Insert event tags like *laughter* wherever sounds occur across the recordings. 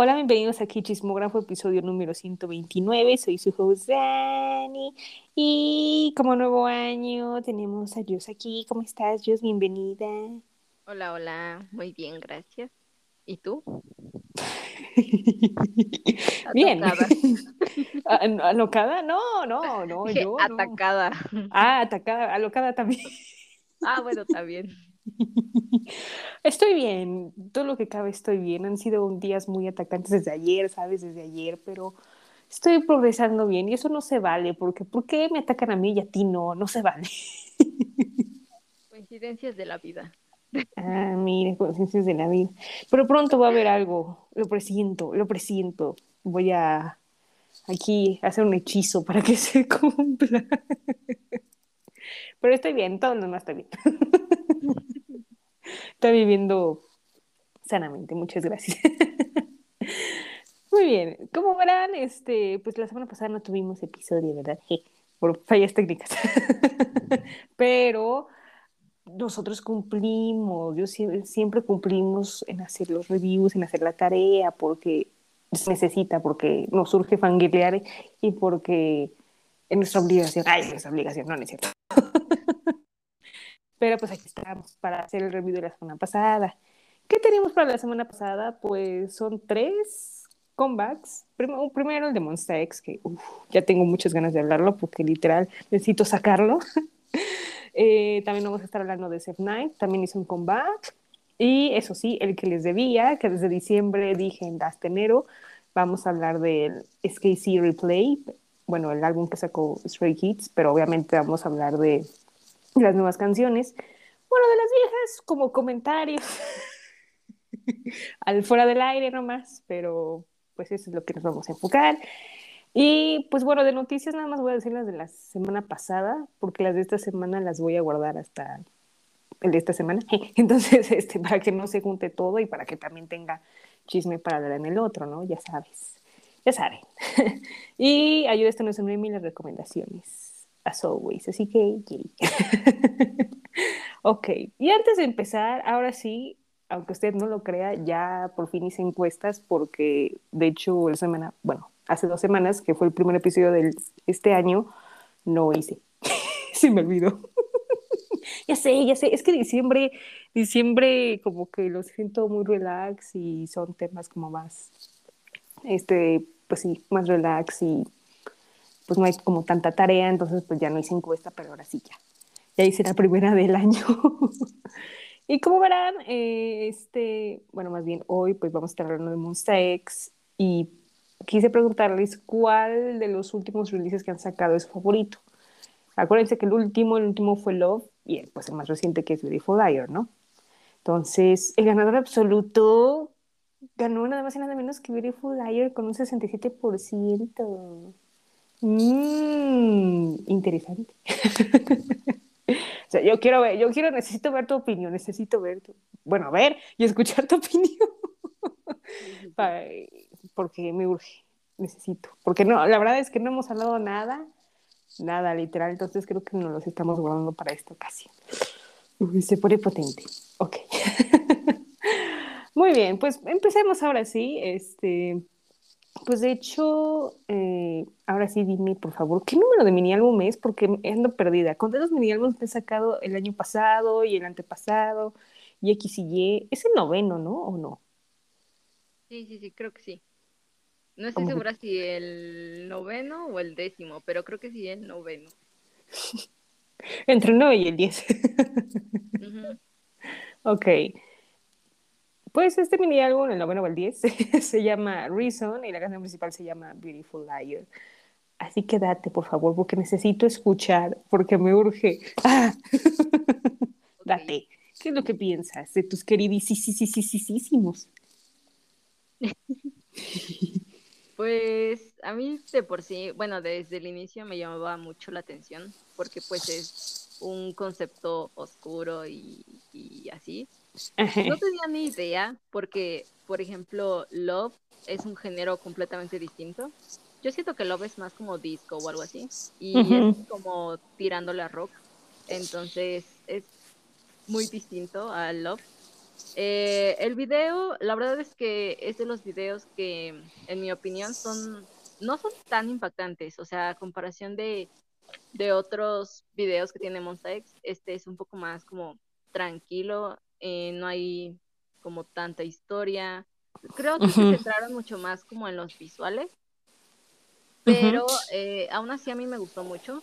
Hola, bienvenidos aquí Chismógrafo, episodio número 129. Soy su host Dani. Y como nuevo año tenemos a Dios aquí. ¿Cómo estás, Dios? Bienvenida. Hola, hola. Muy bien, gracias. ¿Y tú? *laughs* bien. *laughs* ¿Alocada? No, no, no. *laughs* yo atacada. Ah, atacada. Alocada también. ah, bueno, también. *laughs* Estoy bien, todo lo que cabe estoy bien. Han sido días muy atacantes desde ayer, ¿sabes? Desde ayer, pero estoy progresando bien y eso no se vale, porque ¿por qué me atacan a mí y a ti no? No se vale. *laughs* Coincidencias de la vida. Ah, mire, coincidencias de la vida. Pero pronto va a haber algo, lo presiento, lo presiento. Voy a aquí hacer un hechizo para que *laughs* se cumpla. Pero estoy bien, todo lo demás está bien. Está viviendo sanamente. Muchas gracias. *laughs* Muy bien, como verán, este, pues la semana pasada no tuvimos episodio, ¿verdad? por fallas técnicas. *laughs* Pero nosotros cumplimos, yo siempre cumplimos en hacer los reviews, en hacer la tarea, porque se necesita, porque nos surge fangirlear y porque es nuestra obligación. Ay, es nuestra obligación, no, no es cierto. *laughs* Pero pues aquí estamos para hacer el review de la semana pasada. ¿Qué tenemos para la semana pasada? Pues son tres comebacks. Primero, el de Monster X, que ya tengo muchas ganas de hablarlo porque literal necesito sacarlo. *laughs* eh, también vamos a estar hablando de Seth Knight, también hizo un comeback. Y eso sí, el que les debía, que desde diciembre dije en hasta enero, vamos a hablar del SKC Replay, bueno, el álbum que sacó Stray Kids, pero obviamente vamos a hablar de *laughs* las nuevas canciones. Bueno, de las viejas, como comentarios. Al fuera del aire nomás, pero pues eso es lo que nos vamos a enfocar. Y pues bueno, de noticias nada más voy a decir las de la semana pasada, porque las de esta semana las voy a guardar hasta el de esta semana. *laughs* Entonces, este, para que no se junte todo y para que también tenga chisme para dar en el otro, ¿no? Ya sabes, ya saben. *laughs* y ayuda esto no es recomendaciones as always. Así que, ok, y antes de empezar, ahora sí, aunque usted no lo crea, ya por fin hice encuestas porque, de hecho, la semana, bueno, hace dos semanas, que fue el primer episodio de este año, no hice. *laughs* Se me olvidó. *laughs* ya sé, ya sé, es que diciembre, diciembre como que lo siento muy relax y son temas como más, este, pues sí, más relax y pues no hay como tanta tarea, entonces pues ya no hice encuesta, pero ahora sí ya. Ya hice la *laughs* primera del año. *laughs* y como verán, eh, este, bueno, más bien hoy pues vamos a estar hablando de Monster X y quise preguntarles cuál de los últimos releases que han sacado es favorito. Acuérdense que el último, el último fue Love y pues el más reciente que es Beautiful Liar, ¿no? Entonces, el ganador absoluto ganó nada más y nada menos que Beautiful Liar con un 67%. Mmm, interesante. *laughs* o sea, yo quiero ver, yo quiero, necesito ver tu opinión, necesito ver tu, bueno, ver y escuchar tu *laughs* opinión. porque me urge, necesito. Porque no, la verdad es que no hemos hablado nada, nada literal, entonces creo que nos los estamos guardando para esta ocasión. se pone potente. Ok. *laughs* Muy bien, pues empecemos ahora sí. Este, pues de hecho, eh, ahora sí dime, por favor, ¿qué número de mini álbum es? Porque ando perdida. ¿Cuántos mini álbumes he sacado el año pasado y el antepasado? Y X y Y. Es el noveno, ¿no? ¿O no? Sí, sí, sí, creo que sí. No estoy segura si el noveno o el décimo, pero creo que sí el noveno. *laughs* Entre el nueve y el diez. *laughs* Ok. Pues este mini álbum, el noveno o el 10, *laughs* se llama Reason y la canción principal se llama Beautiful Liar. Así que date, por favor, porque necesito escuchar, porque me urge. Ah. *laughs* Date. ¿Qué es lo que piensas de tus queridísimos? *laughs* Pues a mí de por sí, bueno, desde el inicio me llamaba mucho la atención, porque pues es un concepto oscuro y, y así. No *laughs* tenía ni idea, porque, por ejemplo, Love es un género completamente distinto. Yo siento que Love es más como disco o algo así, y es como tirándole a rock. Entonces es muy distinto a Love. Eh, el video, la verdad es que es de los videos que, en mi opinión, son no son tan impactantes. O sea, a comparación de, de otros videos que tiene Monsta X, este es un poco más como tranquilo, eh, no hay como tanta historia. Creo que se centraron mucho más como en los visuales, pero eh, aún así a mí me gustó mucho.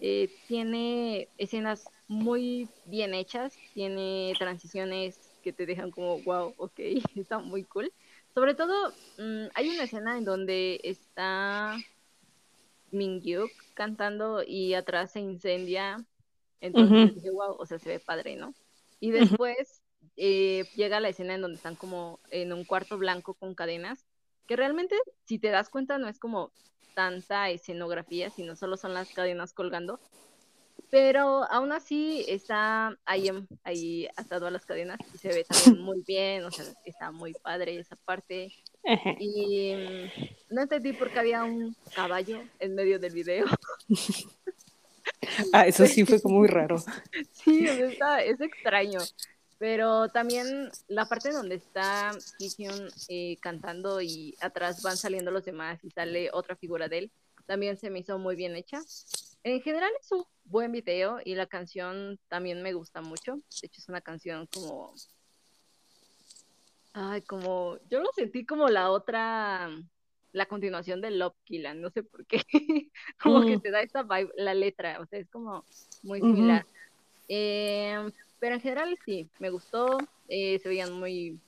Eh, tiene escenas muy bien hechas, tiene transiciones que te dejan como, wow, ok, *laughs* está muy cool. Sobre todo, mm, hay una escena en donde está Mingyuk cantando y atrás se incendia. Entonces dije, wow, o sea, se ve padre, ¿no? Y después eh, llega la escena en donde están como en un cuarto blanco con cadenas, que realmente, si te das cuenta, no es como tanta escenografía, sino solo son las cadenas colgando. Pero aún así está ahí, ahí atado a las cadenas y se ve también *laughs* muy bien, o sea, está muy padre esa parte. Y mm, no entendí por qué había un caballo en medio del video. *laughs* ah, eso sí fue como muy raro. *laughs* sí, es extraño. Pero también la parte donde está Kision eh, cantando y atrás van saliendo los demás y sale otra figura de él, también se me hizo muy bien hecha. En general es un buen video y la canción también me gusta mucho. De hecho es una canción como... Ay, como... Yo lo sentí como la otra... La continuación de Love Killan, no sé por qué. *laughs* como que mm. te da esta vibe, la letra, o sea, es como muy similar. eh, pero en general sí, me gustó. Eh, se veían muy,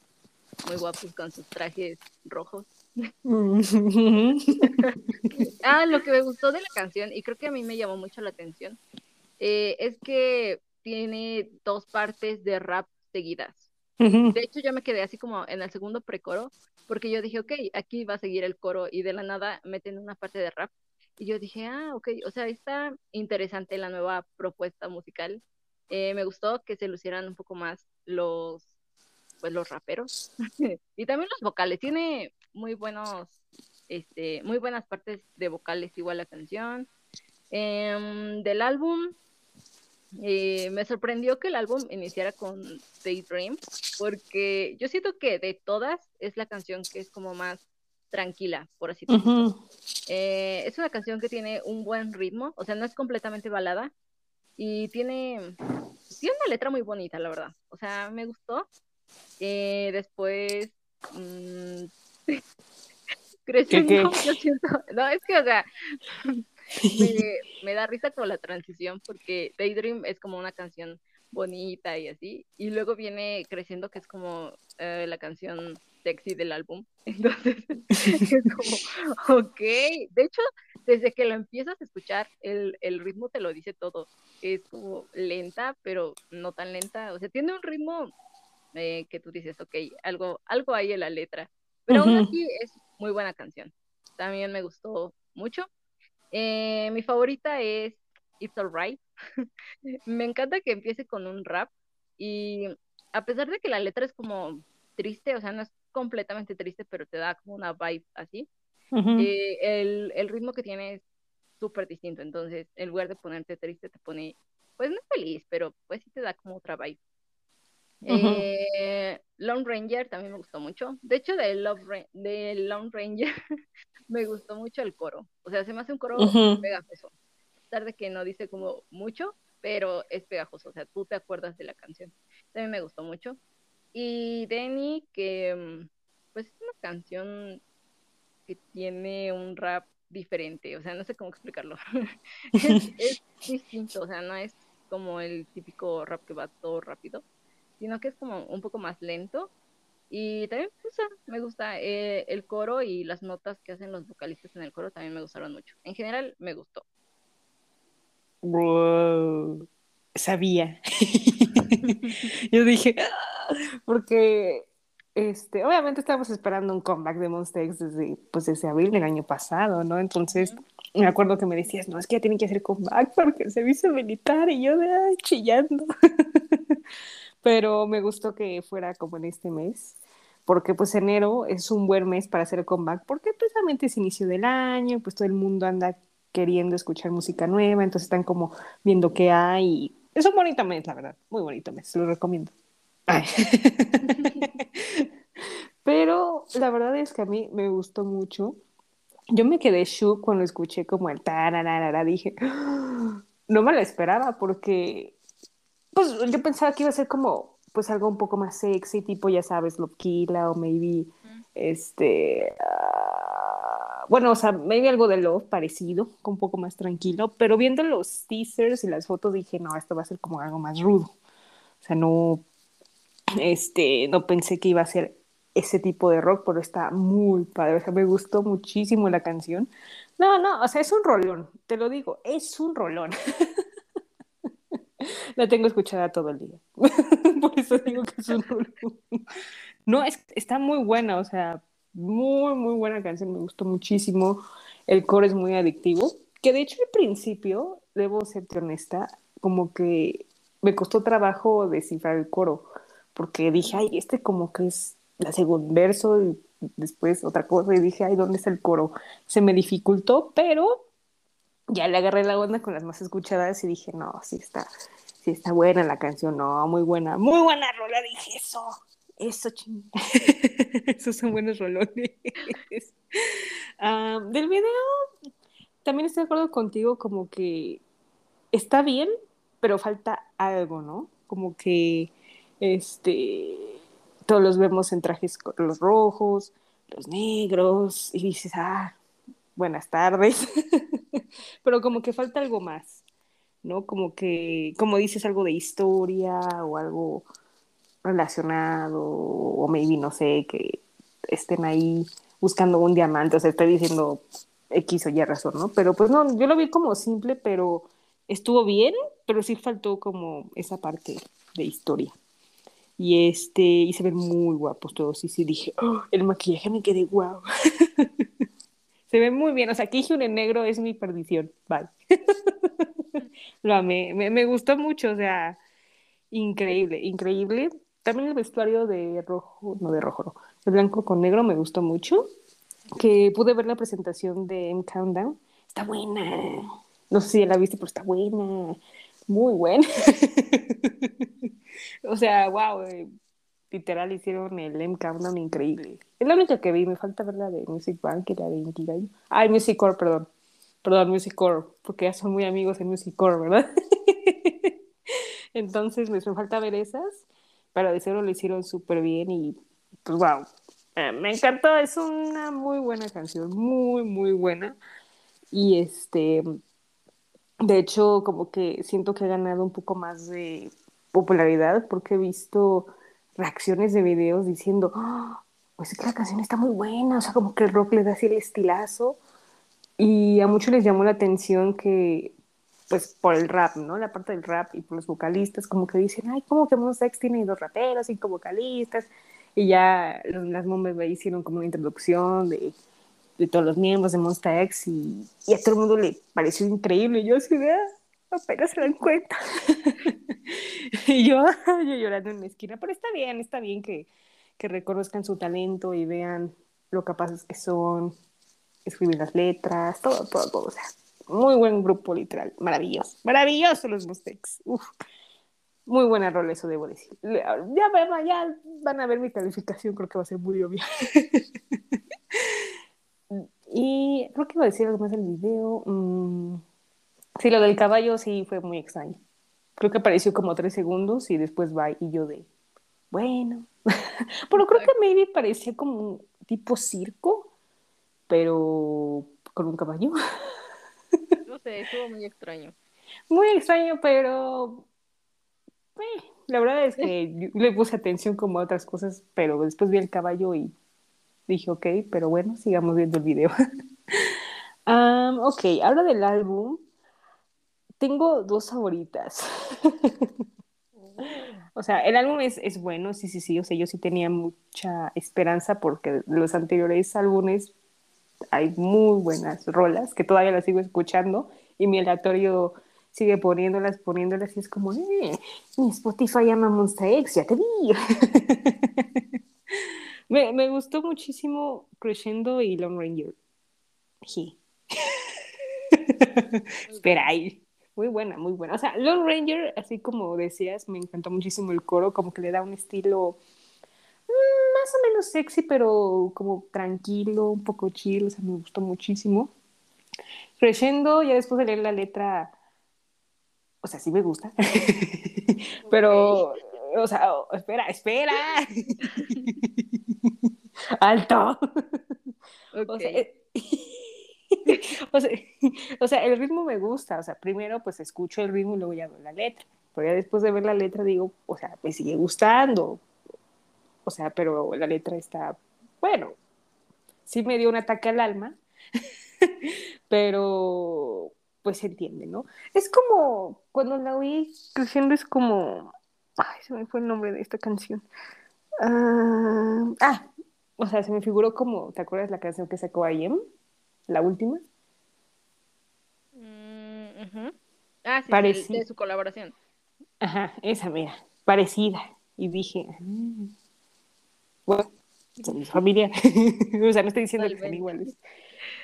muy guapos con sus trajes rojos. *laughs* *laughs* ah, lo que me gustó de la canción, y creo que a mí me llamó mucho la atención, eh, es que tiene dos partes de rap seguidas. De hecho, yo me quedé así como en el segundo precoro, porque yo dije, ok, aquí va a seguir el coro, y de la nada meten una parte de rap. Y yo dije, ah, ok, o sea, está interesante la nueva propuesta musical. Eh, me gustó que se lucieran un poco más los, pues, los raperos *laughs* y también los vocales. Tiene muy buenos, este, muy buenas partes de vocales igual la canción. Em, del álbum, eh, me sorprendió que el álbum iniciara con Daydream, porque yo siento que de todas es la canción que es como más tranquila, por así decirlo. Eh, es una canción que tiene un buen ritmo, o sea, no es completamente balada, y tiene, tiene una letra muy bonita, la verdad. O sea, me gustó. Eh, después, mmm, creciendo, yo siento, no, es que, o sea, *laughs* me, da risa como la transición porque Daydream es como una canción bonita y así, y luego viene creciendo que es como eh, la canción sexy del álbum, *laughs* entonces *laughs* es como, ok, de hecho, desde que lo empiezas a escuchar, el, el ritmo te lo dice todo. Es como lenta, pero no tan lenta. O sea, tiene un ritmo eh, que tú dices, ok, algo, algo hay en la letra. Pero aún así es muy buena canción. También me gustó mucho. Eh, mi favorita es It's Alright. *laughs* me encanta que empiece con un rap y a pesar de que la letra es como triste, o sea, no es completamente triste, pero te da como una vibe así. Eh, el, el, ritmo que tiene es súper distinto, entonces en lugar de ponerte triste te pone, pues no feliz, pero pues sí te da como otra vibe. Eh, Lone Ranger también me gustó mucho. De hecho, de, Love de Lone Ranger *laughs* me gustó mucho el coro. O sea, se me hace un coro pegajoso. A pesar de que no dice como mucho, pero es pegajoso. O sea, tú te acuerdas de la canción. También me gustó mucho. Y Denny, que mm, pues es una canción que tiene un rap diferente, o sea, no sé cómo explicarlo. *laughs* es, *laughs* distinto, o sea, no es como el típico rap que va todo rápido, sino que es como un poco más lento. Y también me gusta eh, el coro y las notas que hacen los vocalistas en el coro también me gustaron mucho. En general, me gustó. Wow, sabía. *laughs* Yo dije, ah", porque este, obviamente estábamos esperando un comeback de Monster X desde, pues, desde abril del año pasado, ¿no? Entonces, me acuerdo que me decías, no, es que ya tienen que hacer comeback porque el servicio militar y yo de ay, chillando. *laughs* Pero me gustó que fuera como en este mes, porque pues enero es un buen mes para hacer comeback, porque precisamente es inicio del año, pues todo el mundo anda queriendo escuchar música nueva, entonces están como viendo qué hay. Es un bonito mes, la verdad, muy bonito mes, lo recomiendo. *laughs* Pero la verdad es que a mí me gustó mucho. Yo me quedé shook cuando escuché como el tararara, dije, *gasps* no me lo esperaba porque pues yo pensaba que iba a ser como pues algo un poco más sexy, tipo ya sabes, Lopkila o maybe este uh, bueno, o sea, maybe algo de Love parecido, un poco más tranquilo, pero viendo los teasers y las fotos dije, no, esto va a ser como algo más rudo. O sea, no este, no pensé que iba a ser ese tipo de rock, pero está muy padre, o sea, me gustó muchísimo la canción. No, no, o sea, es un rolón, te lo digo, es un rolón. *laughs* la tengo escuchada todo el día. *laughs* Por eso digo que es un. No, es, está muy buena, o sea, muy, muy buena canción, me gustó muchísimo. El coro es muy adictivo, que de hecho al principio, debo serte honesta, como que me costó trabajo descifrar el coro, porque dije, ay, este como que es la segundo verso y después otra cosa y dije, ay, ¿dónde está el coro? Se me dificultó, pero ya le agarré la onda con las más escuchadas y dije, no, sí está, sí está buena la canción, no, muy buena, muy buena rola, dije eso, eso ching. *laughs* Esos son buenos rolones. *laughs* Ah, del video, también estoy de acuerdo contigo, como que está bien, pero falta algo, ¿no? Como que, este, todos los vemos en trajes los rojos, los negros, y dices, ah, buenas tardes, *laughs* pero como que falta algo más, ¿no? Como que, como dices, algo de historia o algo relacionado, o maybe, no sé, que estén ahí buscando un diamante, o sea, estoy diciendo X o Y razón, ¿no? Pero pues no, yo lo vi como simple, pero estuvo bien, pero sí faltó como esa parte de historia. Y este, y se ven muy guapos todos. Y sí dije, oh, el maquillaje me quedé guau. *laughs* se ven muy bien. O sea, Kijun en negro es mi perdición. Bye. *laughs* Lo amé. Me, me, gustó mucho. O sea, increíble, increíble. También el vestuario de rojo, no de rojo, no, blanco con negro me gustó mucho. Que pude ver la presentación de M Countdown. Está buena. No sé si la viste, pero está buena. Muy buena. *laughs* o sea, wow, literal hicieron el M Countdown increíble. Es la única que vi, me falta ver la de Music Bank y la de Inkigayo. Ah, Music Core, perdón. Perdón, Music Core, porque ya son muy amigos en Music Core, ¿verdad? *laughs* Entonces me falta ver esas, pero de cero lo hicieron súper bien y pues wow, eh, me encantó, es una muy buena canción, muy, muy buena. Y este, de hecho, como que siento que ha ganado un poco más de popularidad porque he visto reacciones de videos diciendo, oh, pues es que la canción está muy buena, o sea, como que el rock le da así el estilazo. Y a muchos les llamó la atención que, pues por el rap, ¿no? La parte del rap y por los vocalistas, como que dicen, ay, como que Monsta X tiene dos raperos, cinco vocalistas. Y ya las Mombas hicieron como una introducción de, de, todos los miembros de Monsta X y, y, a todo el mundo le pareció increíble. Y yo así, ah, apenas se dan cuenta. *laughs* *laughs* y yo, *laughs* yo llorando en la esquina, pero está bien, está bien que, que reconozcan su talento y vean lo capaces que son, escribir las letras, todo, todo, todo. O sea, muy buen grupo, literal, maravilloso, maravilloso los Mustex. Muy buena rol, eso debo decir. Ya, ya van a ver mi calificación, creo que va a ser muy obvio. *laughs* y creo que iba a decir algo más del video. Mm, sí, lo del caballo sí fue muy extraño creo que apareció como tres segundos y después va y yo de, bueno, *laughs* pero creo que maybe parecía como un tipo circo, pero con un caballo. no sé, estuvo muy extraño. Muy extraño, pero eh, la verdad es que le puse atención como a otras cosas, pero después vi el caballo y dije, ok, pero bueno, sigamos viendo el video. *laughs* um, ok, habla del álbum, tengo dos favoritas. *laughs* o sea, el álbum es, es, bueno, sí, sí, sí. O sea, yo sí tenía mucha esperanza porque los anteriores álbumes hay muy buenas rolas que todavía las sigo escuchando y mi aleatorio sigue poniéndolas, poniéndolas y es como, eh, mi Spotify llama Monster X, ya te vi. *laughs* me, me, gustó muchísimo Crescendo y Long Ranger. Sí. *laughs* Espera ahí muy buena, muy buena. O sea, Lone Ranger, así como decías, me encantó muchísimo el coro, como que le da un estilo mm, más o menos sexy, pero como tranquilo, un poco chill, o sea, me gustó muchísimo. Creciendo, ya después de leer la letra, o sea, sí me gusta, *laughs* pero, o sea, espera, espera. *laughs* *laughs* Alto. O, sea, *laughs* *laughs* o, sea, el ritmo me gusta, o sea, primero pues escucho el ritmo y luego ya veo la letra, pero ya después de ver la letra digo, o sea, me sigue gustando, o sea, pero la letra está, bueno, sí me dio un ataque al alma, *laughs* pero pues se entiende, ¿no? Es como, cuando la oí creciendo es como, ay, se me fue el nombre de esta canción. ah, ah o sea, se me figuró como, ¿te acuerdas la canción que sacó IM? La última. Mm, ah, sí, de, su colaboración. Ajá, esa, mira, parecida. Y dije, mm, bueno, son familia. *laughs* o sea, no estoy diciendo que sean iguales.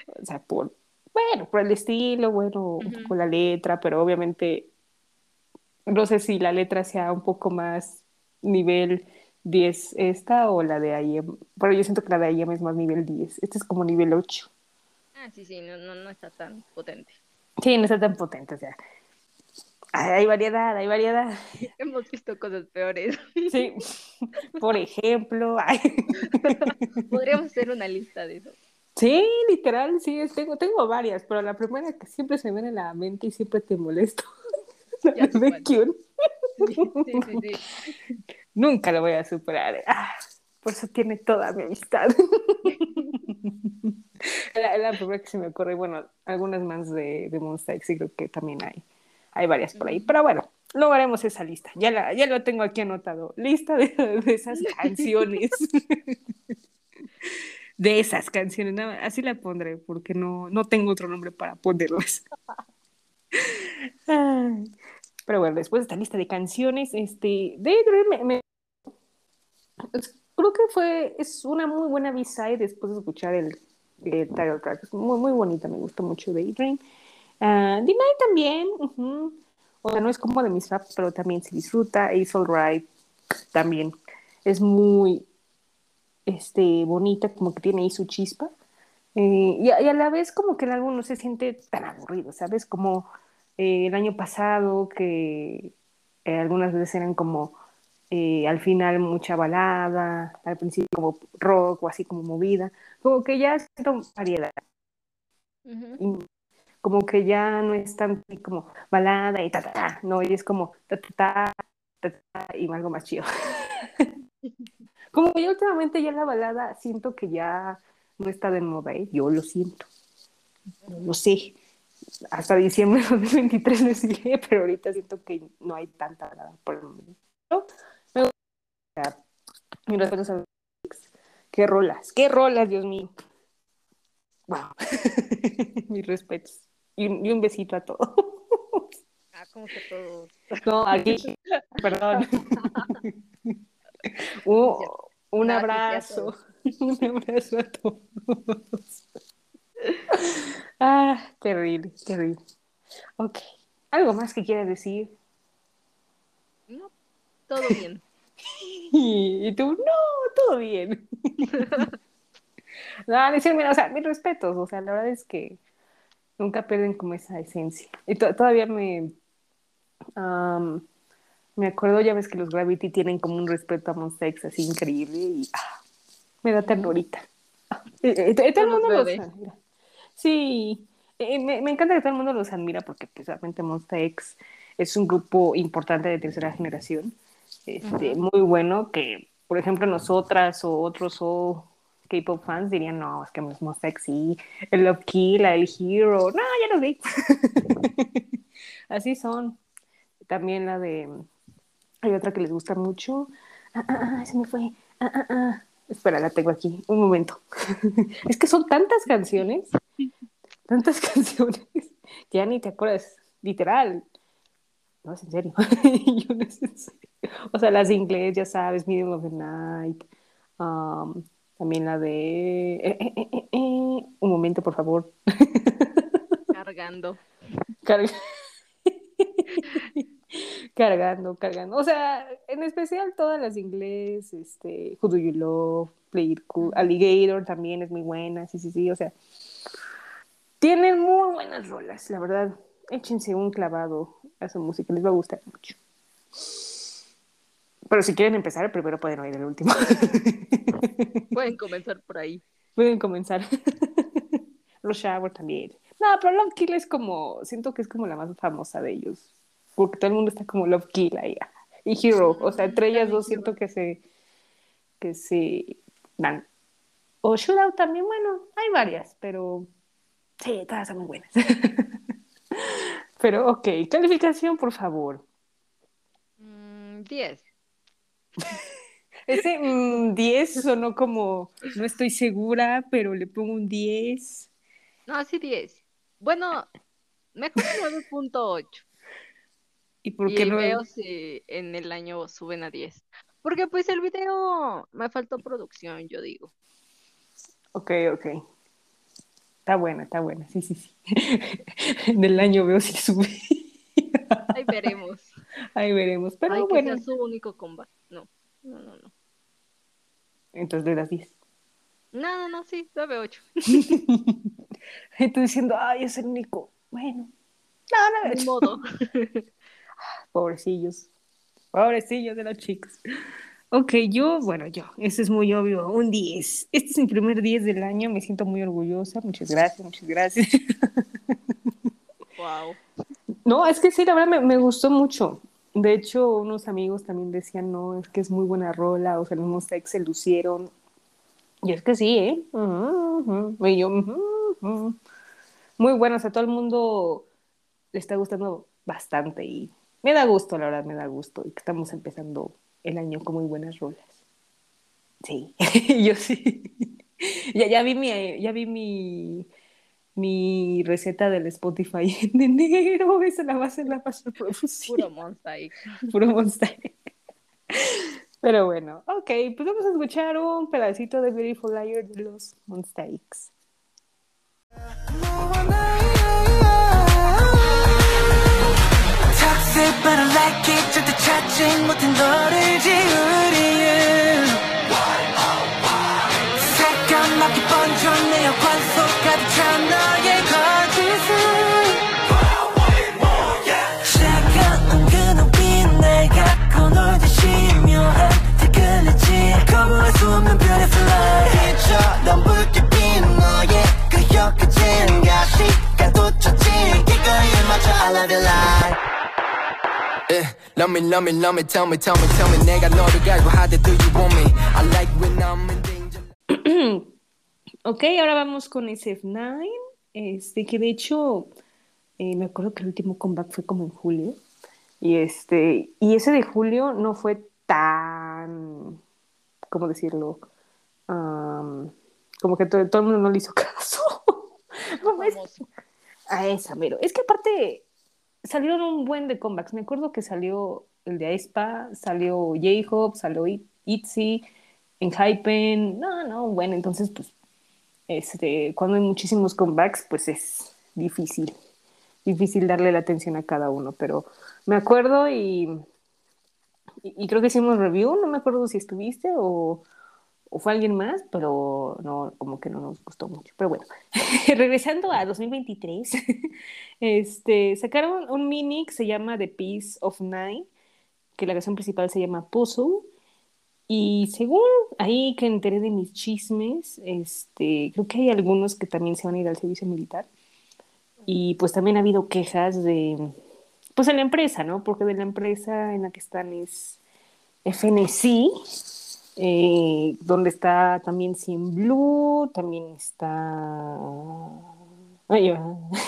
O sea, por, bueno, por el estilo, bueno, con la letra, pero obviamente no sé si la letra sea un poco más nivel 10 esta o la de IM. Pero yo siento que la de IM es más nivel 10. Este es como nivel 8. Ah, sí, sí, no, no, no está tan potente. Sí, no está tan potente, o sea. Hay variedad, hay variedad. *laughs* Hemos visto cosas peores. Sí, *laughs* por ejemplo. *laughs* Podríamos hacer una lista de eso. Sí, literal, sí, tengo, tengo varias, pero la primera que siempre se me viene a la mente y siempre te molesto. La de Sí, sí, sí, Nunca lo voy a superar. Ah, por eso tiene toda mi amistad. *laughs* la, la, primera que se me ocurre, bueno, algunas más de, de Monster y creo que también hay, hay varias por ahí. Pero bueno, luego haremos esa lista. Ya, la, ya lo tengo aquí anotado. Lista de, de esas *laughs* canciones. *laughs* de esas canciones. así la pondré, porque no, no tengo otro nombre para ponerlas. Pero bueno, después de esta lista de canciones, este, Daydream me, creo que fue, es una muy buena B-side después de escuchar el, el title track. Es muy, muy bonita, me gusta mucho Daydream. Uh, The Night también, o sea, no es como de mis raps, pero también se disfruta. Ace Alright también es muy este, bonita, como que tiene ahí su chispa. Eh, y, a, la vez como que el álbum no se siente tan aburrido, ¿sabes? Como eh, el año pasado que eh, algunas veces eran como eh, al final mucha balada, al principio como rock o así como movida, como que ya es variedad. como que ya no es tan como balada y ta, ta, ta no, y es como ta, ta, ta, ta, y algo más chido. *laughs* como que últimamente ya la balada siento que ya no está de moda, ¿eh? yo lo siento, lo sé hasta diciembre de 2023 le sigue, *laughs* pero ahorita siento que no hay tanta nada por el momento. Me gusta. Mi respeto a Qué rolas, qué rolas, Dios mío. Wow. *laughs* Mis respetos. Y un, y un, besito a todos. Ah, como que todos. No, *laughs* aquí, perdón. *laughs* Uh, un abrazo. Un abrazo a todos. Ah, terrible, terrible. Ok. ¿Algo más que quieras decir? Todo bien. *laughs* y tú, no, todo bien. *laughs* no, decirme, o sea, mis respetos, o sea, la verdad es que nunca pierden como esa esencia. Y todavía me, me acuerdo, ya ves que los Gravity tienen como un respeto a Monster X así increíble y ah, me da ternurita. *laughs* todo el mundo lo sabe. Sí, eh, me, me, encanta que todo el mundo los admira porque precisamente Monster X es un grupo importante de tercera generación, este, muy bueno, que por ejemplo nosotras o otros o K-pop fans dirían, no, es que es Monster X y el Love Kill, el Hero, no, ya lo vi. *laughs* Así son. También la de, hay otra que les gusta mucho. Ah, ah, ah, se me fue. Ah, ah, ah. Espera, la tengo aquí, un momento. *laughs* es que son tantas canciones tantas *laughs* canciones que ya ni te acuerdas, literal. No, es en serio. *laughs* O sea, las de inglés, ya sabes, Medium of the Night. Um, también la de... Eh, eh, eh, un momento, por favor. *laughs* Cargando. *laughs* cargando, cargando. O sea, en especial todas las inglés, este, Who Do You Love, Play It Cool, Alligator también es muy buena, sí, sí, sí, o sea, tienen muy buenas rolas, la verdad. Échense un clavado a su música, les va a gustar mucho. Pero si quieren empezar, primero pueden oír el último. *laughs* Pueden comenzar por ahí. Pueden comenzar. *laughs* Los Shower también. No, pero Love Kill es como, siento que es como la más famosa de ellos. Porque todo el mundo está como Love Kill ahí. Y Hero. O sea, entre ellas dos siento que se, que se dan. O Shootout también, bueno, hay varias, pero sí, todas son muy buenas. *laughs* pero ok, calificación, por favor. 10. Ese 10 sonó como, no estoy segura, pero le pongo un 10. No, sí 10. Bueno, mejor 9.8. ¿Y por qué y no? veo si en el año suben a 10. Porque pues el video me faltó producción, yo digo. Ok, ok. Está buena, está buena, sí, sí, sí. *laughs* en el año veo si sube. Ahí veremos. Ahí veremos, pero Ay, que bueno. sea su único combate. No, no, no, no. Entonces le das 10. No, no, no, sí, 9.8. Y tú diciendo, ay, es el único. Bueno. No, no, Ni modo. *laughs* Pobrecillos. Pobrecillos de los chicos. Ok, yo, bueno, yo, eso es muy obvio, un 10. Este es mi primer 10 del año, me siento muy orgullosa. Muchas gracias, muchas gracias. *laughs* No, es que sí, la verdad me, me gustó mucho. De hecho, unos amigos también decían, no, es que es muy buena rola, o sea, los Monsta se lucieron. Y es que sí, ¿eh? Y yo. Muy bueno, o sea, todo el mundo le está gustando bastante y me da gusto, la verdad, me da gusto. Y que estamos empezando el año con muy buenas rolas. Sí, *laughs* yo sí. Ya, ya vi mi, ya vi mi, mi receta del Spotify *laughs* en enero, esa la va a hacer la paso producción. *laughs* Puro mosaic. *laughs* Puro Monster. Pero bueno, ok, pues vamos a escuchar un pedacito de Beautiful Liar de los Monsters. Toxic but I like it 절대 찾지 못한 너를 지우리 love me, love me, love me, tell me, tell me, tell me 내가 너를 갈고 하대 do you want me I like when I'm in danger Ok, ahora vamos con SF9, este, que de hecho, eh, me acuerdo que el último comeback fue como en julio, y este, y ese de julio no fue tan, ¿cómo decirlo? Am, como que todo, todo el mundo no le hizo caso. *laughs* No, es- Famoso. a esa, mero. Es que aparte salieron un buen de comebacks. Me acuerdo que salió el de Aespa, salió J-Hope, salió It- Itzy, en Hypen. No, no, bueno, entonces, pues, este, cuando hay muchísimos comebacks, pues es difícil. Difícil darle la atención a cada uno. Pero me acuerdo y, y, y creo que hicimos review. No me acuerdo si estuviste o, o fue alguien más, pero no, como que no nos gustó mucho. Pero bueno, *laughs* regresando a 2023, *laughs* este, sacaron un mini que se llama The Peace of Nine, que la canción principal se llama Puzzle. Y según ahí que enteré de mis chismes, este, creo que hay algunos que también se van a ir al servicio militar. Y pues también ha habido quejas de, pues en la empresa, ¿no? Porque de la empresa en la que están es FNC, eh, donde está también Cien Blue, también está... Ay,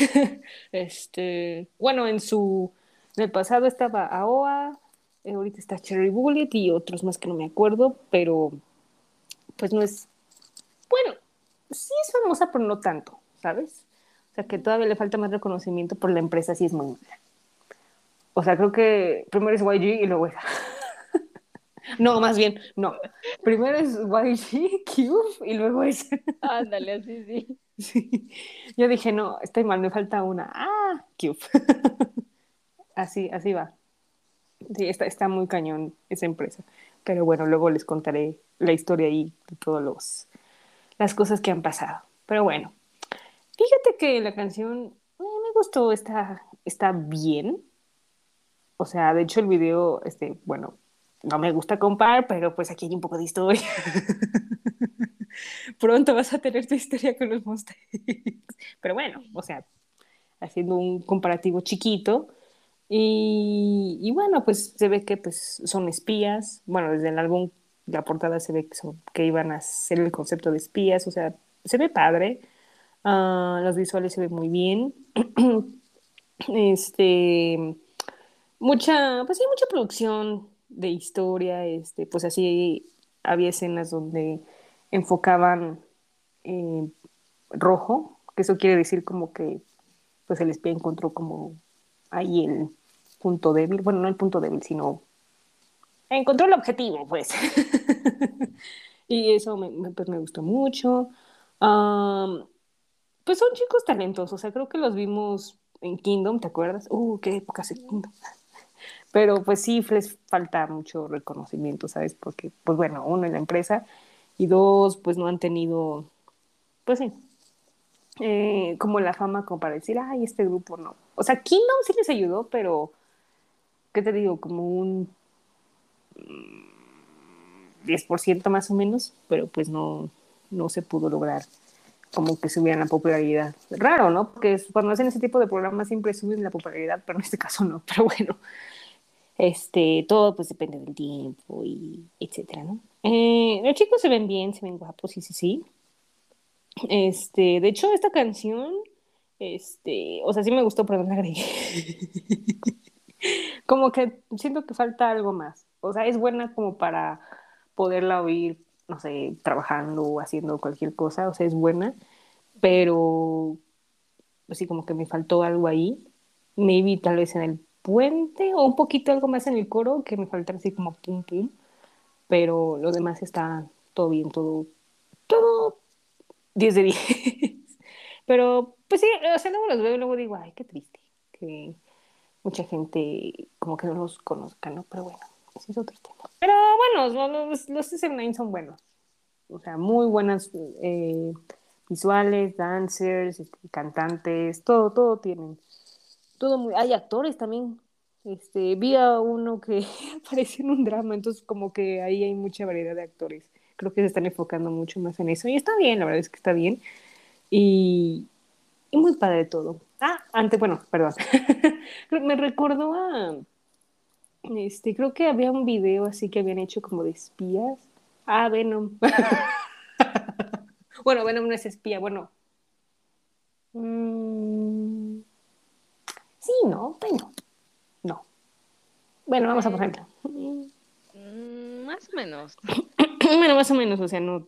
*laughs* este, bueno, en su... En el pasado estaba AOA, eh, ahorita está Cherry Bullet y otros más que no me acuerdo, pero pues no es... Bueno, sí es famosa, pero no tanto, ¿sabes? O sea, que todavía le falta más reconocimiento por la empresa, sí es muy mala. O sea, creo que primero es YG y luego esa. No, más bien, no. Primero es YG, Cube *laughs* y luego esa. *laughs* Ándale, así sí. Sí. Yo dije, no, estoy mal, me falta una. Ah, Cube. *laughs* Así, así va. Sí, está, está muy cañón esa empresa. Pero bueno, luego les contaré la historia de todas los las cosas que han pasado. Pero bueno, fíjate que la canción eh, me gustó, está, está bien. O sea, de hecho el video, este, bueno, no me gusta compar, pero pues aquí hay un poco de historia. *laughs* Pronto vas a tener tu historia con los Monsters. *laughs* Pero bueno, o sea, haciendo un comparativo chiquito. Y, y, bueno, pues se ve que pues, son espías. Bueno, desde el álbum, la portada se ve que, iban a ser el concepto de espías. O sea, se ve padre. Uh, los visuales se ven muy bien. *clears throat* este, mucha, pues sí, mucha producción de historia. Este, pues así había escenas donde enfocaban eh, rojo, que eso quiere decir como que pues el espía encontró como ahí el punto débil, bueno, no el punto débil, sino encontró el objetivo, pues. *laughs* y eso me, pues me gustó mucho. pues son chicos talentosos, o sea, creo que los vimos en Kingdom, ¿te acuerdas? Uh, qué época hace Kingdom. Pero pues sí les falta mucho reconocimiento, ¿sabes? Porque, pues bueno, uno en la empresa y dos, pues no han tenido, pues sí, eh, como la fama como para decir, ay, este grupo no. O sea, Kingdom sí les ayudó, pero, ¿qué te digo? Como un 10% más o menos, pero pues no, no se pudo lograr como que subieran la popularidad. Raro, ¿no? Porque cuando hacen ese tipo de programas siempre suben la popularidad, pero en este caso no. *laughs* Pero bueno, este, todo pues depende del tiempo y etcétera, ¿no? Eh, los chicos se ven bien, se ven guapos, sí, sí, sí. Este, de hecho, esta canción, este, o sea, sí me gustó, pero no la agregué. *laughs* como que siento que falta algo más. O sea, es buena como para poderla oír, no sé, trabajando o haciendo cualquier cosa, o sea, es buena, pero pues como que me faltó algo ahí. Maybe tal vez en el puente o un poquito algo más en el coro que me falta así como pum pum, pero lo demás está todo bien, todo, todo 10 de 10. *laughs* Pero, pues sí, o sea, luego los veo y luego digo, ay, qué triste, que mucha gente como que no los conozca, ¿no? Pero bueno, ese es otro tema. Pero bueno, los, los T-79 son buenos. O sea, muy buenas eh, visuales, dancers, este, cantantes, todo, todo tienen. Todo muy... Hay actores también. Este, vi a uno que *laughs* apareció en un drama, entonces como que ahí hay mucha variedad de actores creo que se están enfocando mucho más en eso y está bien, la verdad es que está bien y, y muy padre todo. Ah, antes, bueno, perdón, *laughs* me recordó a, este, creo que había un video así que habían hecho como de espías. Ah, Venom. *laughs* bueno, Venom no es espía, bueno. Mm, sí, no, bueno, no. Bueno, vamos a pasarlo. Mm, más o menos. *clears throat* bueno, más o menos, o sea, no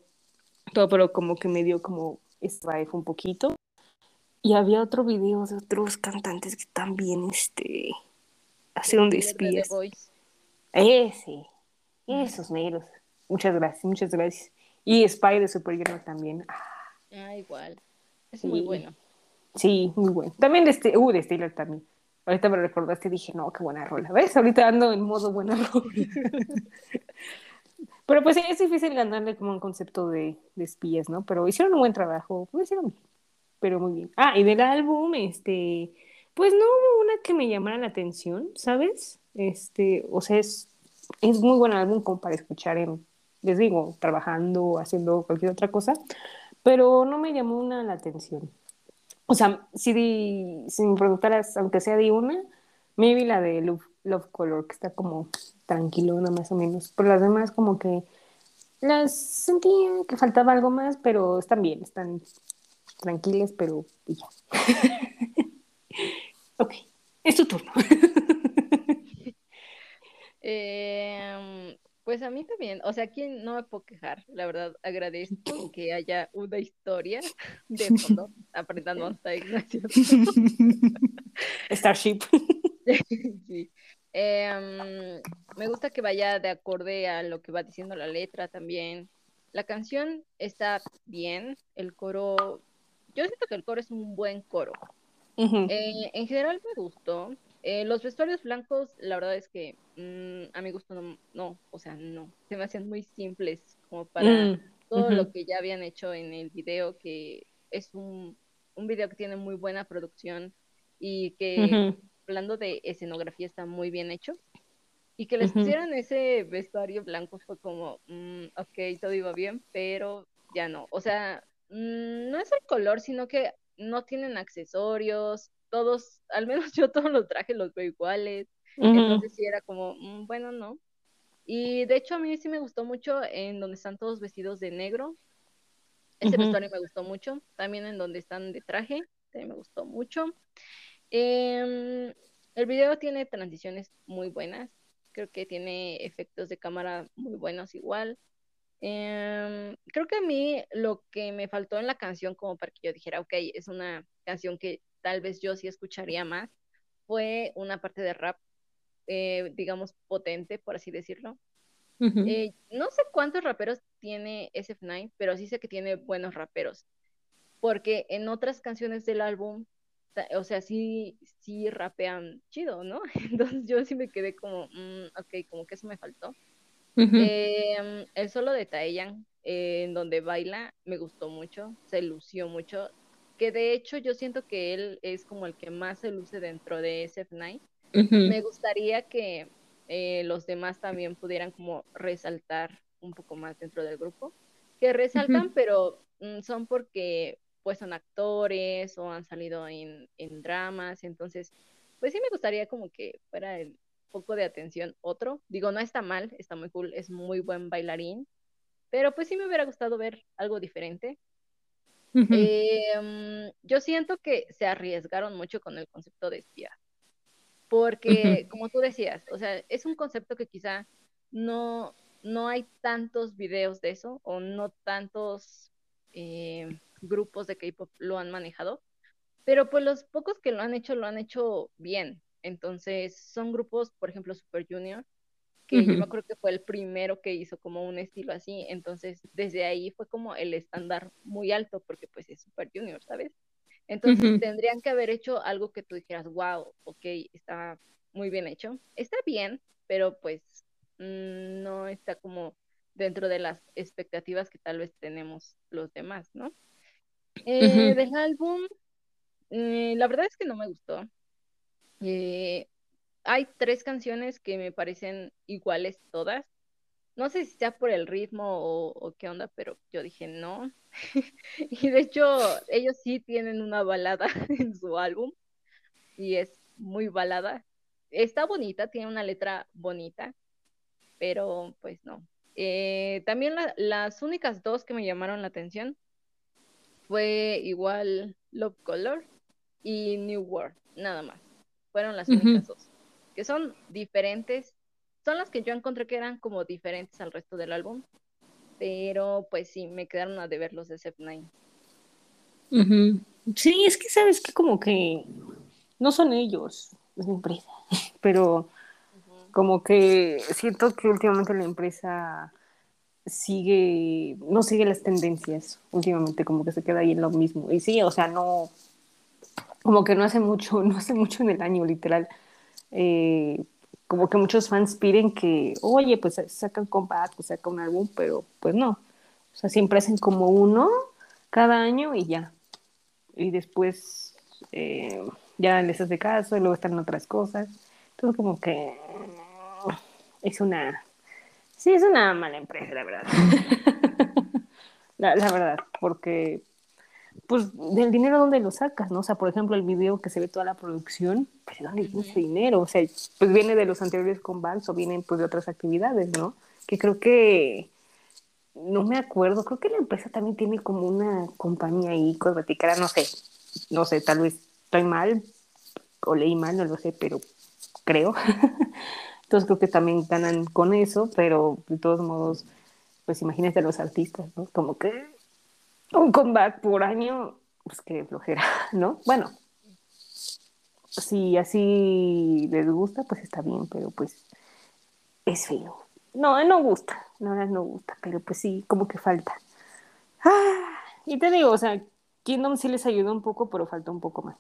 todo, pero como que me dio como strife un poquito. Y había otro video de otros cantantes que también, este, hacen de espías. Ese, esos negros. Muchas gracias, muchas gracias. Y Spy de Superhero también. Ah, igual. Es muy bueno. Sí, muy bueno. También de este, uh, de Steeler también. Ahorita me recordaste y dije, no, qué buena rola. ¿Ves? Ahorita ando en modo buena *laughs* rola. Pero pues es difícil ganarle como un concepto de, de espías, ¿no? Pero hicieron un buen trabajo, lo hicieron bien, pero muy bien. Ah, y del álbum, este, pues no hubo una que me llamara la atención, ¿sabes? Este, o sea, es, es muy buen álbum como para escuchar en, les digo, trabajando, haciendo cualquier otra cosa, pero no me llamó una la atención. O sea, si, si me preguntaras, aunque sea de una, maybe la de Love, Love Color, que está como tranquilona más o menos. Pero las demás como que las sentía que faltaba algo más, pero están bien, están tranquilas, pero ya. *laughs* ok, es tu turno. *laughs* Em, pues a mí también, o sea, aquí no me puedo quejar, la verdad agradezco que haya una historia de fondo, apretando hasta Ignacio. Starship. *laughs* sí. Em, me gusta que vaya de acorde a lo que va diciendo la letra también. La canción está bien, el coro, yo siento que el coro es un buen coro. Eh, en general me gustó. Eh, los vestuarios blancos, la verdad es que mm, a mi gusto no, no, o sea, no, se me hacen muy simples como para Mm, todo lo que ya habían hecho en el video, que es un, un video que tiene muy buena producción y que, hablando de escenografía, está muy bien hecho. Y que les Ujú. pusieran ese vestuario blanco fue como, mm, ok, todo iba bien, pero ya no. O sea, mm, no es el color, sino que no tienen accesorios, todos, al menos *laughs* yo todos los trajes los veo iguales. Entonces sí era como, mm, bueno, no. Y de hecho a mí sí me gustó mucho en donde están todos vestidos de negro. Ese Ujú. vestuario me gustó mucho. También en donde están de traje, también me gustó mucho. Em, el video tiene transiciones muy buenas. Creo que tiene efectos de cámara muy buenos igual. Em, creo que a mí lo que me faltó en la canción, como para que yo dijera, ok, es una canción que tal vez yo sí escucharía más, fue una parte de rap, eh, digamos, potente, por así decirlo. Ujú. Eh, no sé cuántos raperos tiene SF9, pero sí sé que tiene buenos raperos, porque en otras canciones del álbum, o sea, sí, sí rapean chido, ¿no? *laughs* Entonces yo sí me quedé como, mm, ok, como que eso me faltó. Ujú. Eh, el solo de Taeyang, eh, en donde baila, me gustó mucho, se lució mucho, que de hecho yo siento que él es como el que más se luce dentro de SF9. Ujú. Me gustaría que eh, los demás también pudieran como resaltar un poco más dentro del grupo, que resaltan, pero mm, son porque pues son actores o han salido en, en dramas, entonces pues sí me gustaría como que fuera el foco de atención otro. Digo, no está mal, está muy cool, es muy buen bailarín, pero pues sí me hubiera gustado ver algo diferente. Eh, mm, yo siento que se arriesgaron mucho con el concepto de espía, porque como tú decías, o sea, es un concepto que quizá no, no hay tantos videos de eso o no tantos eh, grupos de K-pop lo han manejado, pero pues los pocos que lo han hecho lo han hecho bien. Entonces son grupos, por ejemplo, Super Junior, que yo me acuerdo que fue el primero que hizo como un estilo así, entonces desde ahí fue como el estándar muy alto, porque pues es Super Junior, ¿sabes? Entonces Ujú. tendrían que haber hecho algo que tú dijeras, wow, ok, está muy bien hecho. Está bien, pero pues mm, no está como dentro de las expectativas que tal vez tenemos los demás, ¿no? Eh, Ujú. del álbum, eh, la verdad es que no me gustó. Eh, hay tres canciones que me parecen iguales todas. No sé si sea por el ritmo o, o qué onda, pero yo dije no. *laughs* Y de hecho, ellos sí tienen una balada *laughs* en su álbum y es muy balada. Está bonita, tiene una letra bonita, pero pues no. Eh, también la- las únicas dos que me llamaron la atención fue igual Love Color y New World, nada más. Fueron las únicas dos, que son diferentes. Son las que yo encontré que eran como diferentes al resto del álbum, pero pues sí, me quedaron a deber los de SF9. Ujú. Sí, es que sabes que como que no son ellos, es la empresa, *laughs* pero como que siento que últimamente la empresa sigue, no sigue las tendencias últimamente, como que se queda ahí en lo mismo. Y sí, o sea, no, como que no hace mucho, *laughs* no hace mucho en el año, literal. Eh, como que muchos fans piden que, oye, pues sacan compact, pues saca un álbum, pero pues no. O sea, siempre hacen como uno cada año y ya. Y después eh, ya les hace caso, y luego están otras cosas. Entonces como que es una, sí, es una mala empresa, la verdad. *laughs* la, la verdad, porque pues del dinero dónde lo sacas, ¿no? O sea, por ejemplo, el video que se ve toda la producción, pues ¿de dónde viene ese dinero? O sea, pues viene de los anteriores comebacks o vienen pues de otras actividades, ¿no? Que creo que no me acuerdo, creo que la empresa también tiene como una compañía ahí cosmética, no sé, no sé, tal vez estoy mal o leí mal, no lo sé, pero creo. *laughs* Entonces creo que también ganan con eso, pero de todos modos, pues imagínate a los artistas, ¿no? Como que un comeback por año, pues qué flojera, ¿no? Bueno, si así les gusta, pues está bien, pero pues es feo. No, no gusta, no, no gusta, pero pues sí, como que falta. Ah, y te digo, o sea, Kingdom sí les ayudó un poco, pero falta un poco más.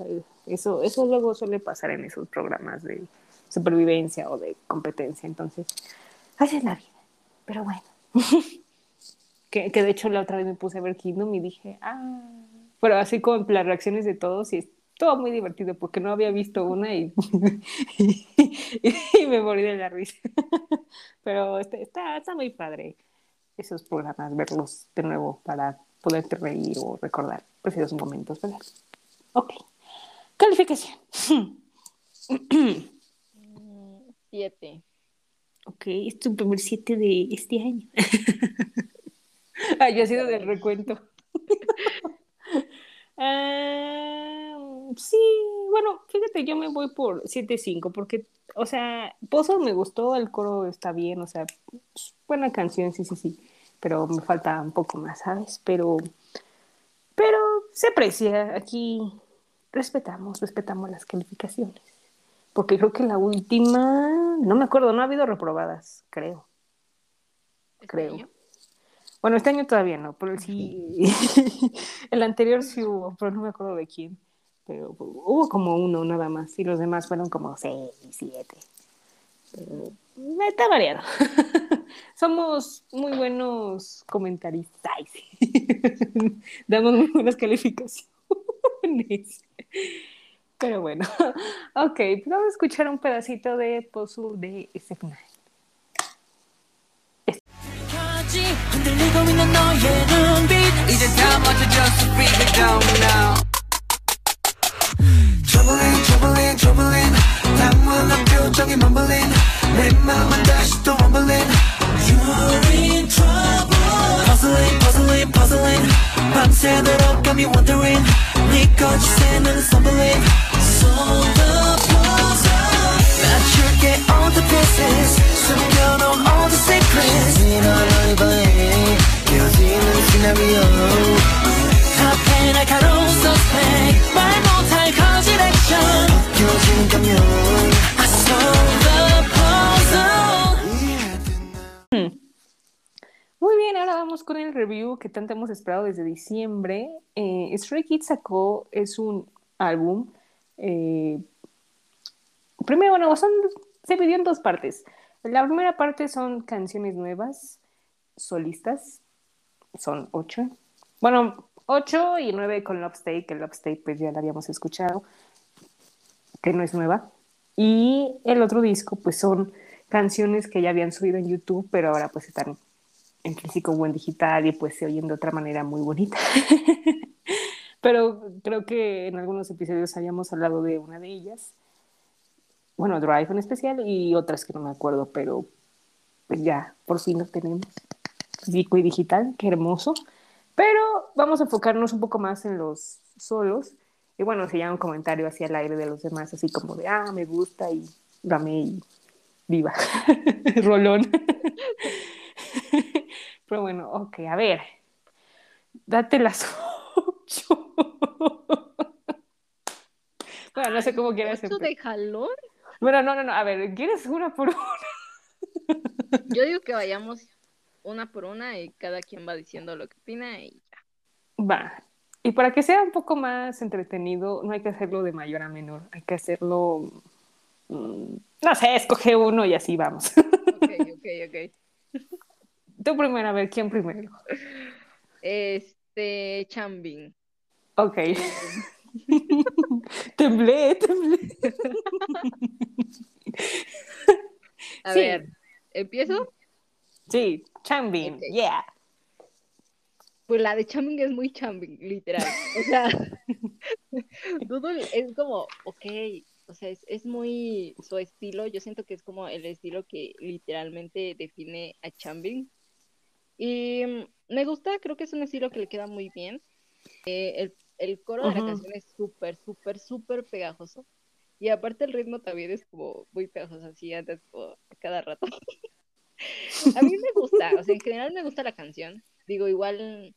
Eh, Eso, eso luego suele pasar en esos programas de supervivencia o de competencia. Entonces, así es la vida. Pero bueno. *laughs* que, que de hecho la otra vez me puse a ver Kingdom y dije, ah, pero así como las reacciones de todos y es todo muy divertido porque no había visto una y, *laughs* y, y me morí de la risa. *laughs* pero está, está, está muy padre esos programas, verlos de nuevo para poderte reír o recordar pues, esos momentos, ¿verdad? Ok. Calificación. Mm, Siete. Ok, es tu primer 7 de este año. *laughs* *laughs* ah, yo he sido del recuento. *laughs* Ah, sí, bueno, fíjate, yo me voy por 7-5 porque, o sea, Pozo me gustó, el coro está bien, o sea, buena canción, sí, sí, sí, pero me falta un poco más, ¿sabes? Pero, pero se aprecia, aquí respetamos, respetamos las calificaciones, porque creo que la última, no me acuerdo, no ha habido reprobadas, creo. ¿Este Creo. Bueno, este año todavía no, pero sí, *laughs* el anterior sí hubo, pero no me acuerdo de quién. Pero hubo como uno nada más y los demás fueron como seis, siete. Pero está variado. *laughs* Somos muy buenos comentaristas. *laughs* Damos muy buenas calificaciones. Pero bueno, ok, pues vamos a escuchar un pedacito de Puzzle de Steph Knight. 까지 흔들리고 있는 너의 눈빛 이제 다 맞춰졌어 break it down now Troubling, troubling, troubling 당황한 표정이 mumbling 내 맘은 다시 또 rumbling You're in trouble Puzzling, puzzling, puzzling 밤새도록 got me wondering 네 거짓에는 stumbling Solve the Muy bien, ahora vamos con el review que tanto hemos esperado desde diciembre. Eh, Stray Kids sacó, es un álbum. eh, primero, bueno, son, se dividió en dos partes. La primera parte son canciones nuevas, solistas, son ocho. Bueno, ocho y nueve con Love State, que Love State pues ya la habíamos escuchado, que no es nueva. Y el otro disco pues son canciones que ya habían subido en YouTube, pero ahora pues están en físico o en digital y pues se oyen de otra manera muy bonita. *laughs* Pero creo que en algunos episodios habíamos hablado de una de ellas. Bueno, Drive en especial y otras que no me acuerdo, pero pues ya, por fin lo tenemos. Físico y digital, qué hermoso. Pero vamos a enfocarnos un poco más en los solos. Y bueno, si ya un comentario hacia el aire de los demás, así como de, ah, me gusta y dame y viva. *laughs* Rolón. *laughs* Pero bueno, ok, a ver. Date las ocho. *laughs* bueno, no sé cómo quieras ¿Ocho de jalón? Bueno, no, no, no. A ver, ¿quieres una por una? *laughs* Yo digo que vayamos una por una y cada quien va diciendo lo que opina y ya. Va. Y para que sea un poco más entretenido, no hay que hacerlo de mayor a menor. Hay que hacerlo. mm, No sé, escoge uno y así vamos. Ok, ok, ok. *laughs* Tú primero, a ver, ¿quién primero? Este, Chambing. Ok. *laughs* temblé, temblé. A Sí. ver, ¿empiezo? Sí, Changbin, Ok. yeah. Pues la de Chambing es muy Chambing, literal. O sea, *laughs* Doodle es como, ok, o sea, es, es muy su estilo. Yo siento que es como el estilo que literalmente define a Chambing. Y mm, me gusta, creo que es un estilo que le queda muy bien. Eh, el, el coro de la canción es súper, súper, súper pegajoso. Y aparte el ritmo también es como muy pegajoso, así como cada rato. *laughs* A mí me gusta, o sea, en general me gusta la canción. Digo, igual,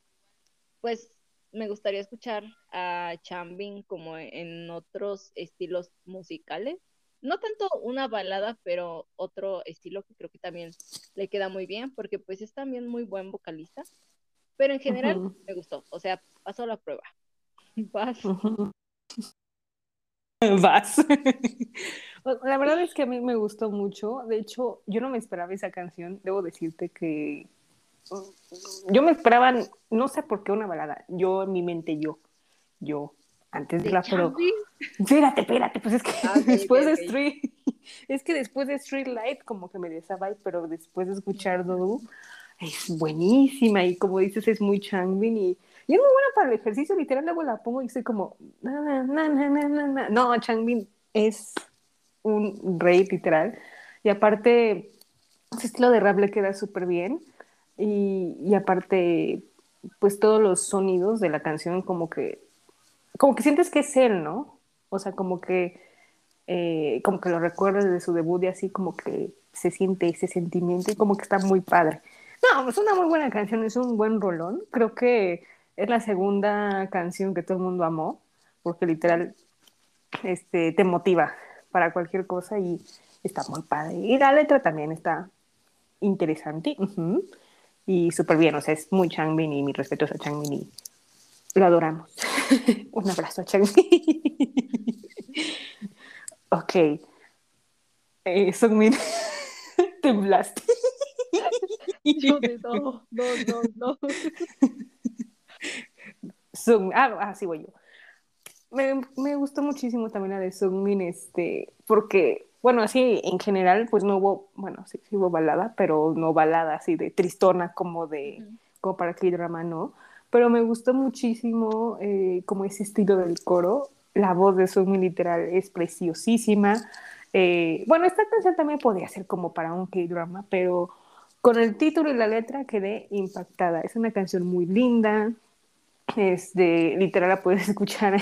pues me gustaría escuchar a Chambin como en otros estilos musicales. No tanto una balada, pero otro estilo que creo que también le queda muy bien, porque pues es también muy buen vocalista. Pero en general me gustó, o sea, pasó la prueba. *laughs* Vas. *laughs* Vas. La verdad es que a mí me gustó mucho. De hecho, yo no me esperaba esa canción. Debo decirte que yo me esperaba, no sé por qué una balada. Yo en mi mente, yo, yo, antes de la, pero espérate, espérate, pues es que Ah, *laughs* después de. Street, es que después de Street Light como que me vibe, pero después de escuchar Dodo es buenísima y como dices es muy Changbin y, y es muy buena para el ejercicio, literal luego la pongo y estoy como na, na, na, no, Changbin es un rey literal y aparte ese estilo de rap le queda súper bien y, y aparte pues todos los sonidos de la canción como que como que sientes que es él, ¿no? O sea, como que eh, como que lo recuerdas de su debut y así como que se siente ese sentimiento y como que está muy padre. No, es una muy buena canción, es un buen rolón. Creo que es la segunda canción que todo el mundo amó, porque literal este, te motiva para cualquier cosa y está muy padre. Y la letra también está interesante y súper bien, o sea, es muy Changbin y mi respeto a Changbin y lo adoramos. *laughs* Un abrazo a Changbin. *laughs* ok. Eh, Sungmin, *laughs* temblaste. Yo de no, no, no, no. Sung- ah, ah, sí, voy yo. Me, me gustó muchísimo también la de Sungmin, este, porque, bueno, así en general, pues no hubo, bueno, sí, sí hubo balada, pero no balada así de tristona como de, como para K-drama, ¿no? Pero me gustó muchísimo eh, como ese estilo del coro. La voz de Sungmin literal es preciosísima. Eh, bueno, esta canción también podría ser como para un K-drama, pero con el título y la letra quedé impactada. Es una canción muy linda, este, literal la puedes *laughs* escuchar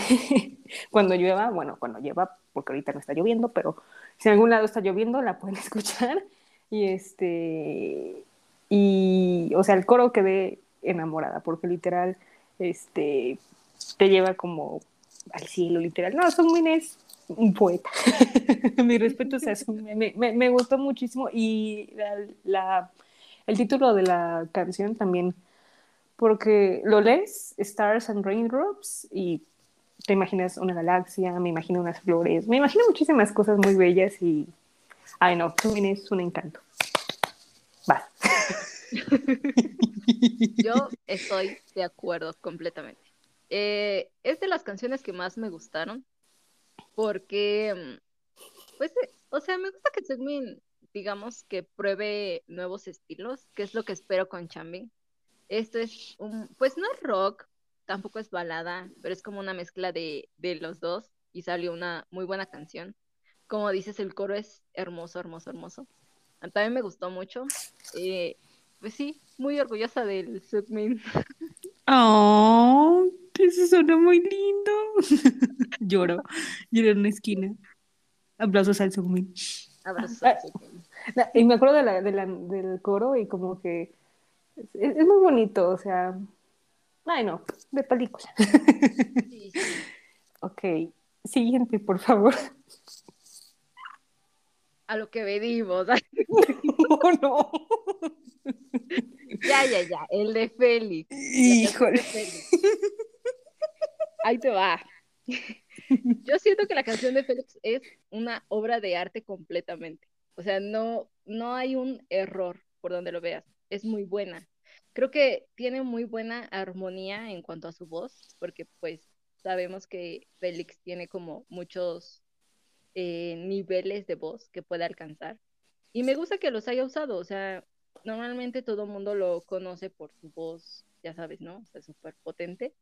cuando llueva, bueno, cuando llueva, porque ahorita no está lloviendo, pero si en algún lado está lloviendo, la pueden *laughs* escuchar. Y este, y, o sea, el coro quedé enamorada, porque literal, este, te lleva como al cielo, literal. No, *laughs* es un poeta. Mi respeto a Sungmin. Me, me, me gustó muchísimo y la- el título de la canción también porque lo lees, Stars and Raindrops, y te imaginas una galaxia, me imagino unas flores, me imagino muchísimas cosas muy bellas y, ay no, Sumin es un encanto. Va. *laughs* Yo estoy de acuerdo completamente. Eh, es de las canciones que más me gustaron porque, pues, eh, o sea, me gusta que Seungmin, digamos, que pruebe nuevos estilos, que es lo que espero con Changbin. Esto es un, pues no es rock, tampoco es balada, pero es como una mezcla de, de los dos y salió una muy buena canción. Como dices, el coro es hermoso, hermoso, hermoso. También me gustó mucho. Eh, pues sí, muy orgullosa del Seungmin. *laughs* Oh, eso suena muy lindo. *laughs* Lloro, lloro en una esquina. Aplausos al Sumin. Abrazos Ah, al Seungmin. Y me acuerdo de la, de la- del coro y como que es, es muy bonito, o sea, ay no, de película. Sí, *laughs* sí. Ok, siguiente, por favor. A lo que venimos. *laughs* Oh, no. ya, ya, ya. El de Félix. Híjole. de Félix. Ahí te va. Yo siento que la canción de Félix es una obra de arte completamente. O sea, no, no hay un error por donde lo veas. Es muy buena. Creo que tiene muy buena armonía en cuanto a su voz, porque pues sabemos que Félix tiene como muchos eh, niveles de voz que puede alcanzar. Y me gusta que los haya usado, o sea, normalmente todo el mundo lo conoce por su voz, ya sabes, ¿no? O sea, súper potente.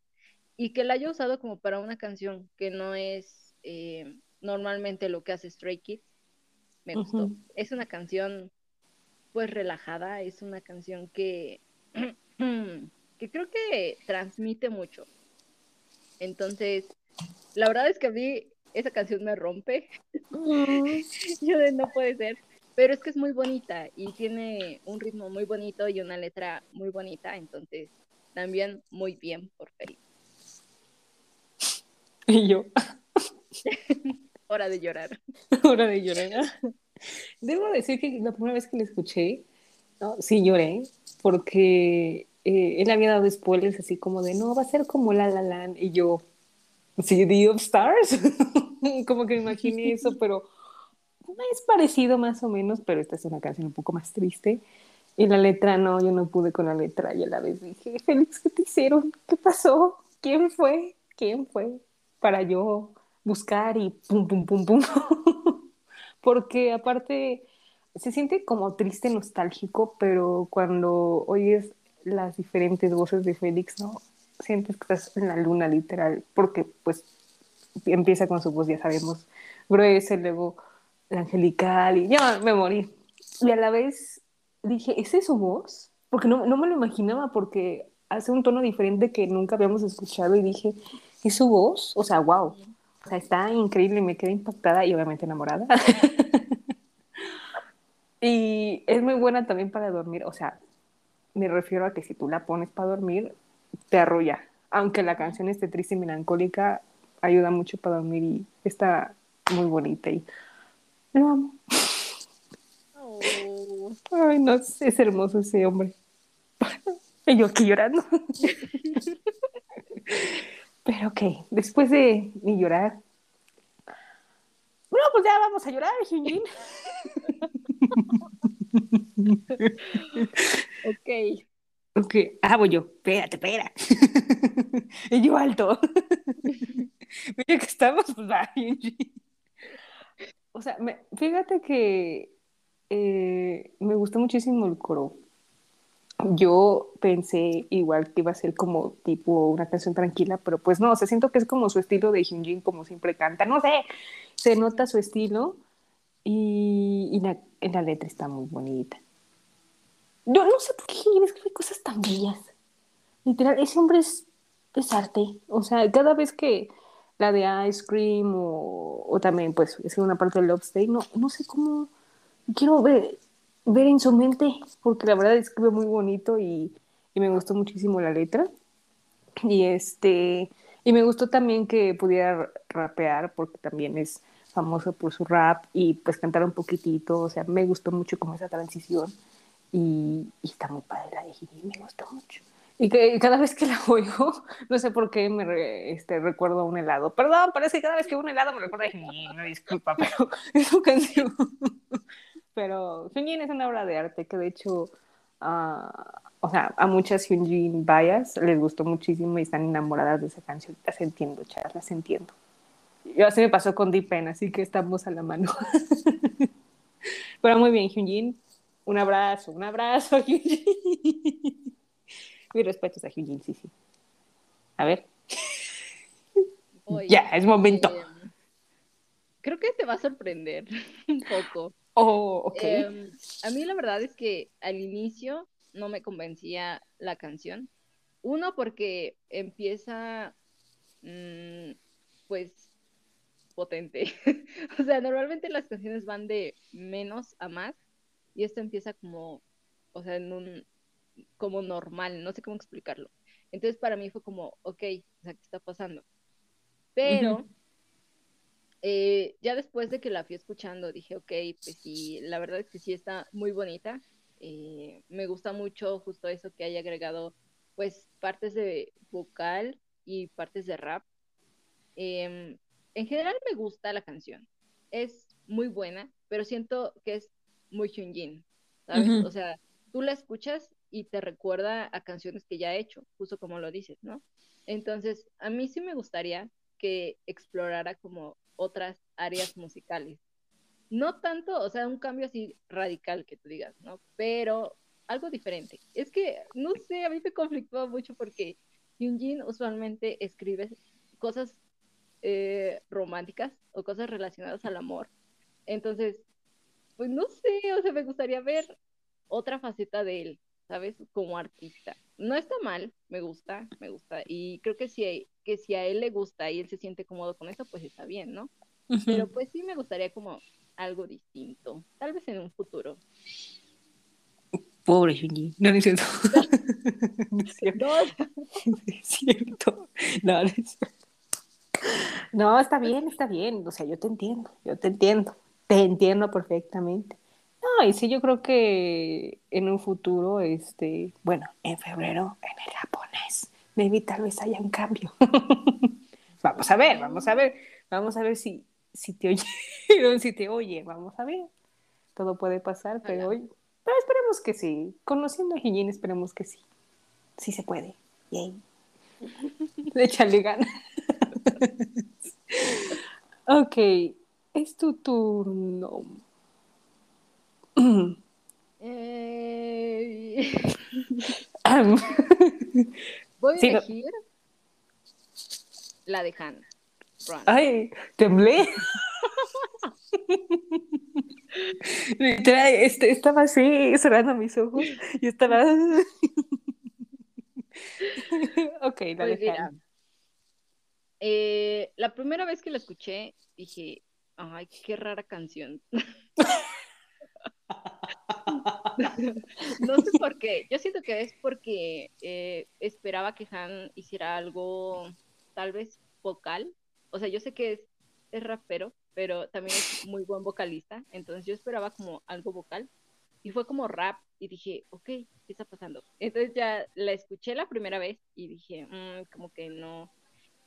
Y que la haya usado como para una canción que no es eh, normalmente lo que hace Stray Kids, me gustó. Es una canción, pues, relajada, es una canción que, *clears throat* que creo que transmite mucho. Entonces, la verdad es que a mí esa canción me rompe. *laughs* Yo de no puede ser. Pero es que es muy bonita y tiene un ritmo muy bonito y una letra muy bonita. Entonces, también muy bien por Félix. *laughs* Y yo, *laughs* Hora de llorar. hora de llorar. Debo decir que la primera vez que la escuché, ¿no? sí lloré, porque eh, él había dado spoilers así como de, no, va a ser como La La Land, y yo, City of Stars. como que imaginé eso, *laughs* pero es parecido más o menos, pero esta es una canción un poco más triste. Y la letra no, yo no pude con la letra y a la vez dije, Félix, ¿qué te hicieron? ¿Qué pasó? ¿Quién fue? ¿Quién fue? Para yo buscar y pum, pum, pum, pum. *laughs* Porque aparte se siente como triste, nostálgico, pero cuando oyes las diferentes voces de Félix, ¿no? Sientes que estás en la luna, literal, porque pues empieza con su voz, ya sabemos, gruesa, luego la angelical, y ya me morí. Y a la vez dije, ¿esa es su voz? Porque no, no me lo imaginaba, porque hace un tono diferente que nunca habíamos escuchado, y dije, ¿es su voz? O sea, wow. O sea, está increíble, me quedé impactada y obviamente enamorada. *laughs* y es muy buena también para dormir, o sea, me refiero a que si tú la pones para dormir, te arrulla. Aunque la canción esté triste y melancólica, ayuda mucho para dormir y está muy bonita y lo amo. Oh. Ay, no, es hermoso ese hombre. *laughs* y yo aquí llorando. *laughs* Pero ok, después de mi llorar, bueno, pues ya vamos a llorar, Hyunjin. *laughs* ok. Ok, ah, voy yo, espérate, espera. *laughs* y yo alto. *laughs* Mira que estamos, pues va, O sea, me, fíjate que eh, me gustó muchísimo el coro. Yo pensé igual que iba a ser como tipo una canción tranquila, pero pues no, o sea, siento que es como su estilo de Hyunjin, como siempre canta, no sé, se nota su estilo y, y la, la, letra está muy bonita. Yo no sé por qué escribe cosas tan bellas. Literal, ese hombre es, es arte. O sea, cada vez que la de Ice Cream o, o también pues es una parte de Love State, no, no sé cómo quiero ver, ver en su mente, porque la verdad escribe muy bonito y, y, me gustó muchísimo la letra. Y este, y me gustó también que pudiera rapear, porque también es famoso por su rap y pues cantar un poquitito, o sea, me gustó mucho como esa transición y, y está muy padre la de me gustó mucho. Y que cada vez que la *laughs* oigo, no sé por qué me este, recuerdo a un helado. Perdón, parece que cada vez que un helado me recuerda a Hyunjin, disculpa, *laughs* pero es su canción. Pero Hyunjin es una obra de arte que de hecho, uh, o sea, a muchas Hyunjin Bayas les gustó muchísimo y están enamoradas de esa canción. Las entiendo, chas, las entiendo. Yo así me pasó con Deepen, así que estamos a la mano. *laughs* pero muy bien, Hyunjin. Un abrazo, un abrazo, *laughs* Hyunjin. Mi respeto a Hyunjin, sí, sí. A ver. *laughs* ya, es momento. Em, creo que te va a sorprender un poco. Oh, ok. Em, a mí la verdad es que al inicio no me convencía la canción. Uno, porque empieza, mm, pues, potente. *laughs* o sea, normalmente las canciones van de menos a más y esto empieza como, o sea, en un como normal, no sé cómo explicarlo. Entonces para mí fue como, ok, o sea, ¿qué está pasando? Pero eh, ya después de que la fui escuchando, dije, ok, pues sí, la verdad es que sí está muy bonita. Eh, me gusta mucho justo eso que haya agregado, pues, partes de vocal y partes de rap. Em, en general me gusta la canción. Es muy buena, pero siento que es muy Hyunjin, ¿sabes? O sea, tú la escuchas y te recuerda a canciones que ya he hecho, justo como lo dices, ¿no? Entonces, a mí sí me gustaría que explorara como otras áreas musicales. No tanto, o sea, un cambio así radical que tú digas, ¿no? Pero algo diferente. Es que, no sé, a mí me conflictó mucho porque Hyunjin usualmente escribe cosas eh, románticas o cosas relacionadas al amor. Entonces, pues no sé, o sea, me gustaría ver otra faceta de él. ¿Sabes? Como artista. No está mal, me gusta, me gusta. Y creo que si, que si a él le gusta y él se siente cómodo con eso, pues está bien, ¿no? Pero pues sí me gustaría como algo distinto, tal vez en un futuro. Pobre Junji, no, *laughs* es cierto. no es cierto. No, es cierto. No, no, es cierto. no, está bien, está bien. O sea, yo te entiendo, yo te entiendo. Te entiendo perfectamente. Y sí, yo creo que en un futuro, este, bueno, en febrero, en el japonés, maybe tal vez haya un cambio. *laughs* Vamos a ver, vamos a ver, vamos a ver si, si te oyeron, *laughs* si te oye, vamos a ver. Todo puede pasar, pero hoy, pero esperemos que sí. Conociendo a Hijin, esperemos que sí. Sí se puede. Yay. *laughs* Échale ganas. ok, es tu turno. *coughs* Eh, Voy a Sí, no- elegir la de Hannah. Run. Ay, temblé. Este, estaba así, cerrando mis ojos y estaba. *laughs* ok, la Pues mira, dejaron. eh, la primera vez que la escuché, dije, ay, qué rara canción. *laughs* *laughs* No sé por qué. Yo siento que es porque eh, esperaba que Han hiciera algo tal vez vocal. O sea, yo sé que es, es rapero, pero también es muy buen vocalista. Entonces yo esperaba como algo vocal. Y fue como rap. Y dije, ok, ¿qué está pasando? Entonces ya la escuché la primera vez y dije, "Mm, como que no.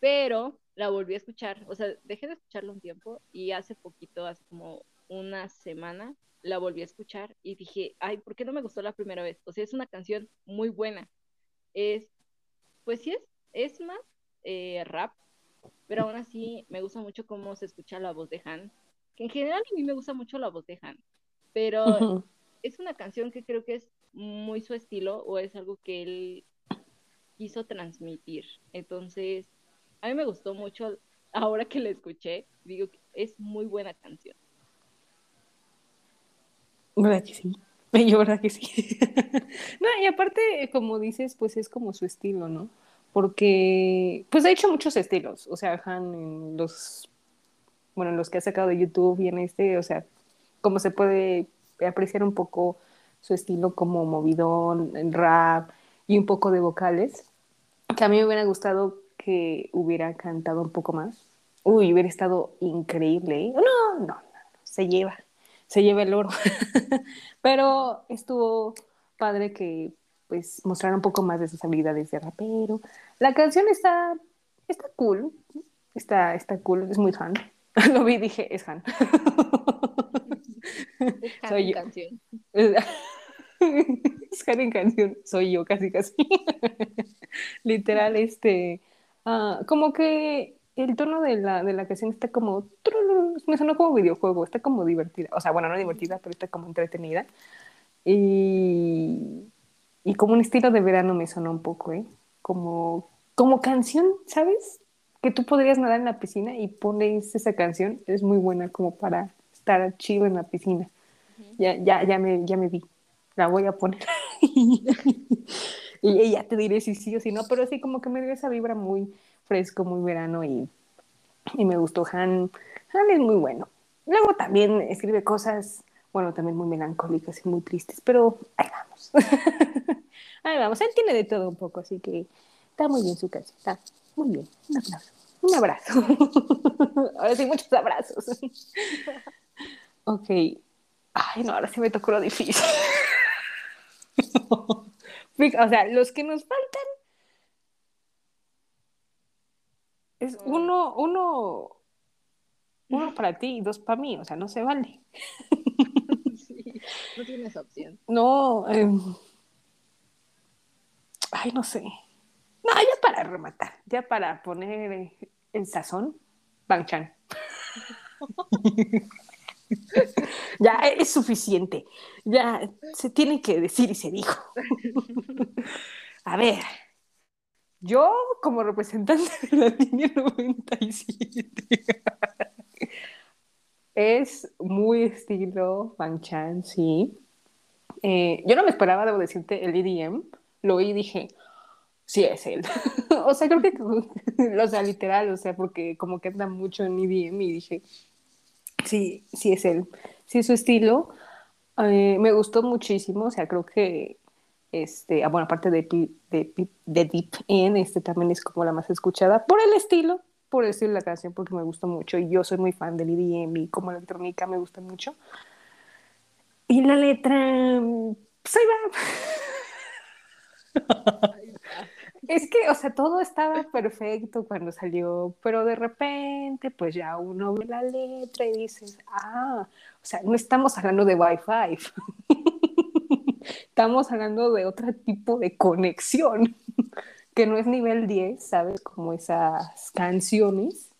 Pero la volví a escuchar. O sea, dejé de escucharla un tiempo y hace poquito, hace como una semana, la volví a escuchar y dije, ay, ¿por qué no me gustó la primera vez? O sea, es una canción muy buena. Es, pues sí es, es más eh, rap, pero aún así me gusta mucho cómo se escucha la voz de Han. Que en general a mí me gusta mucho la voz de Han, pero es una canción que creo que es muy su estilo o es algo que él quiso transmitir. Entonces, a mí me gustó mucho ahora que la escuché, digo que es muy buena canción. ¿Verdad que sí? Yo, ¿verdad que sí? *laughs* no, y aparte, como dices, pues es como su estilo, ¿no? Porque, pues ha hecho muchos estilos. O sea, Han en los, bueno, en los que ha sacado de YouTube y en este, o sea, como se puede apreciar un poco su estilo como movidón, rap y un poco de vocales, que a mí me hubiera gustado que hubiera cantado un poco más. Uy, hubiera estado increíble. ¿eh? No, no, no, no, se lleva, se lleva el oro. *laughs* Pero estuvo padre que pues mostrar un poco más de sus habilidades de rapero. La canción está, está cool, está, está cool, es muy Han. *laughs* Lo vi y dije, es Han. *laughs* Es Han Soy en yo. canción. es Han en canción, soy yo casi casi. Literal, este, ah, como que el tono de la, de la canción está como, me sonó como videojuego, está como divertida, o sea, bueno, no divertida, pero está como entretenida. Y, y como un estilo de verano me sonó un poco, ¿eh? Como, como canción, ¿sabes? Que tú podrías nadar en la piscina y pones esa canción, es muy buena como para estar chido en la piscina. Ya, ya, ya, me, ya me vi, la voy a poner. *laughs* y, y ya te diré si sí o si no, pero sí como que me dio esa vibra muy fresco, muy verano y, y me gustó. Han, Han es muy bueno. Luego también escribe cosas, bueno, también muy melancólicas y muy tristes, pero ahí vamos. *laughs* ahí vamos, él tiene de todo un poco, así que está muy bien su canción, está muy bien. Un aplauso, un abrazo. *laughs* ahora sí, muchos abrazos. *laughs* ok. Ay, no, ahora sí me tocó lo difícil. o sea, los que nos faltan es uno, uno, uno *laughs* para ti y dos para mí, o sea, no se vale. *laughs* Sí, no tienes opción. No, em, ay, no sé. No, ya para rematar, ya para poner el sazón, Bang Chan. *laughs* ya es suficiente. Ya se tiene que decir y se dijo. A ver, yo como representante de la *laughs* línea 97 es muy estilo Bang Chan, sí. Eh, yo no me esperaba, debo decirte, el EDM. Lo oí y dije, sí es él. *laughs* o sea, creo que, *laughs* o sea, literal, o sea, porque como que anda mucho en EDM y dije, sí, sí es él. Sí su estilo. Eh, me gustó muchísimo, o sea, creo que, este, ah, bueno, aparte de, de, de Deep End, este también es como la más escuchada por el estilo, por el estilo de la canción, porque me gustó mucho y yo soy muy fan del EDM y como la electrónica me gusta mucho. Y la letra, pues ahí va. *laughs* Es que, o sea, todo estaba perfecto cuando salió, pero de repente, pues ya uno ve la letra y dices, ah, o sea, no estamos hablando de Wi-Fi, *laughs* estamos hablando de otro tipo de conexión, *laughs* que no es nivel 10, ¿sabes? Como esas canciones.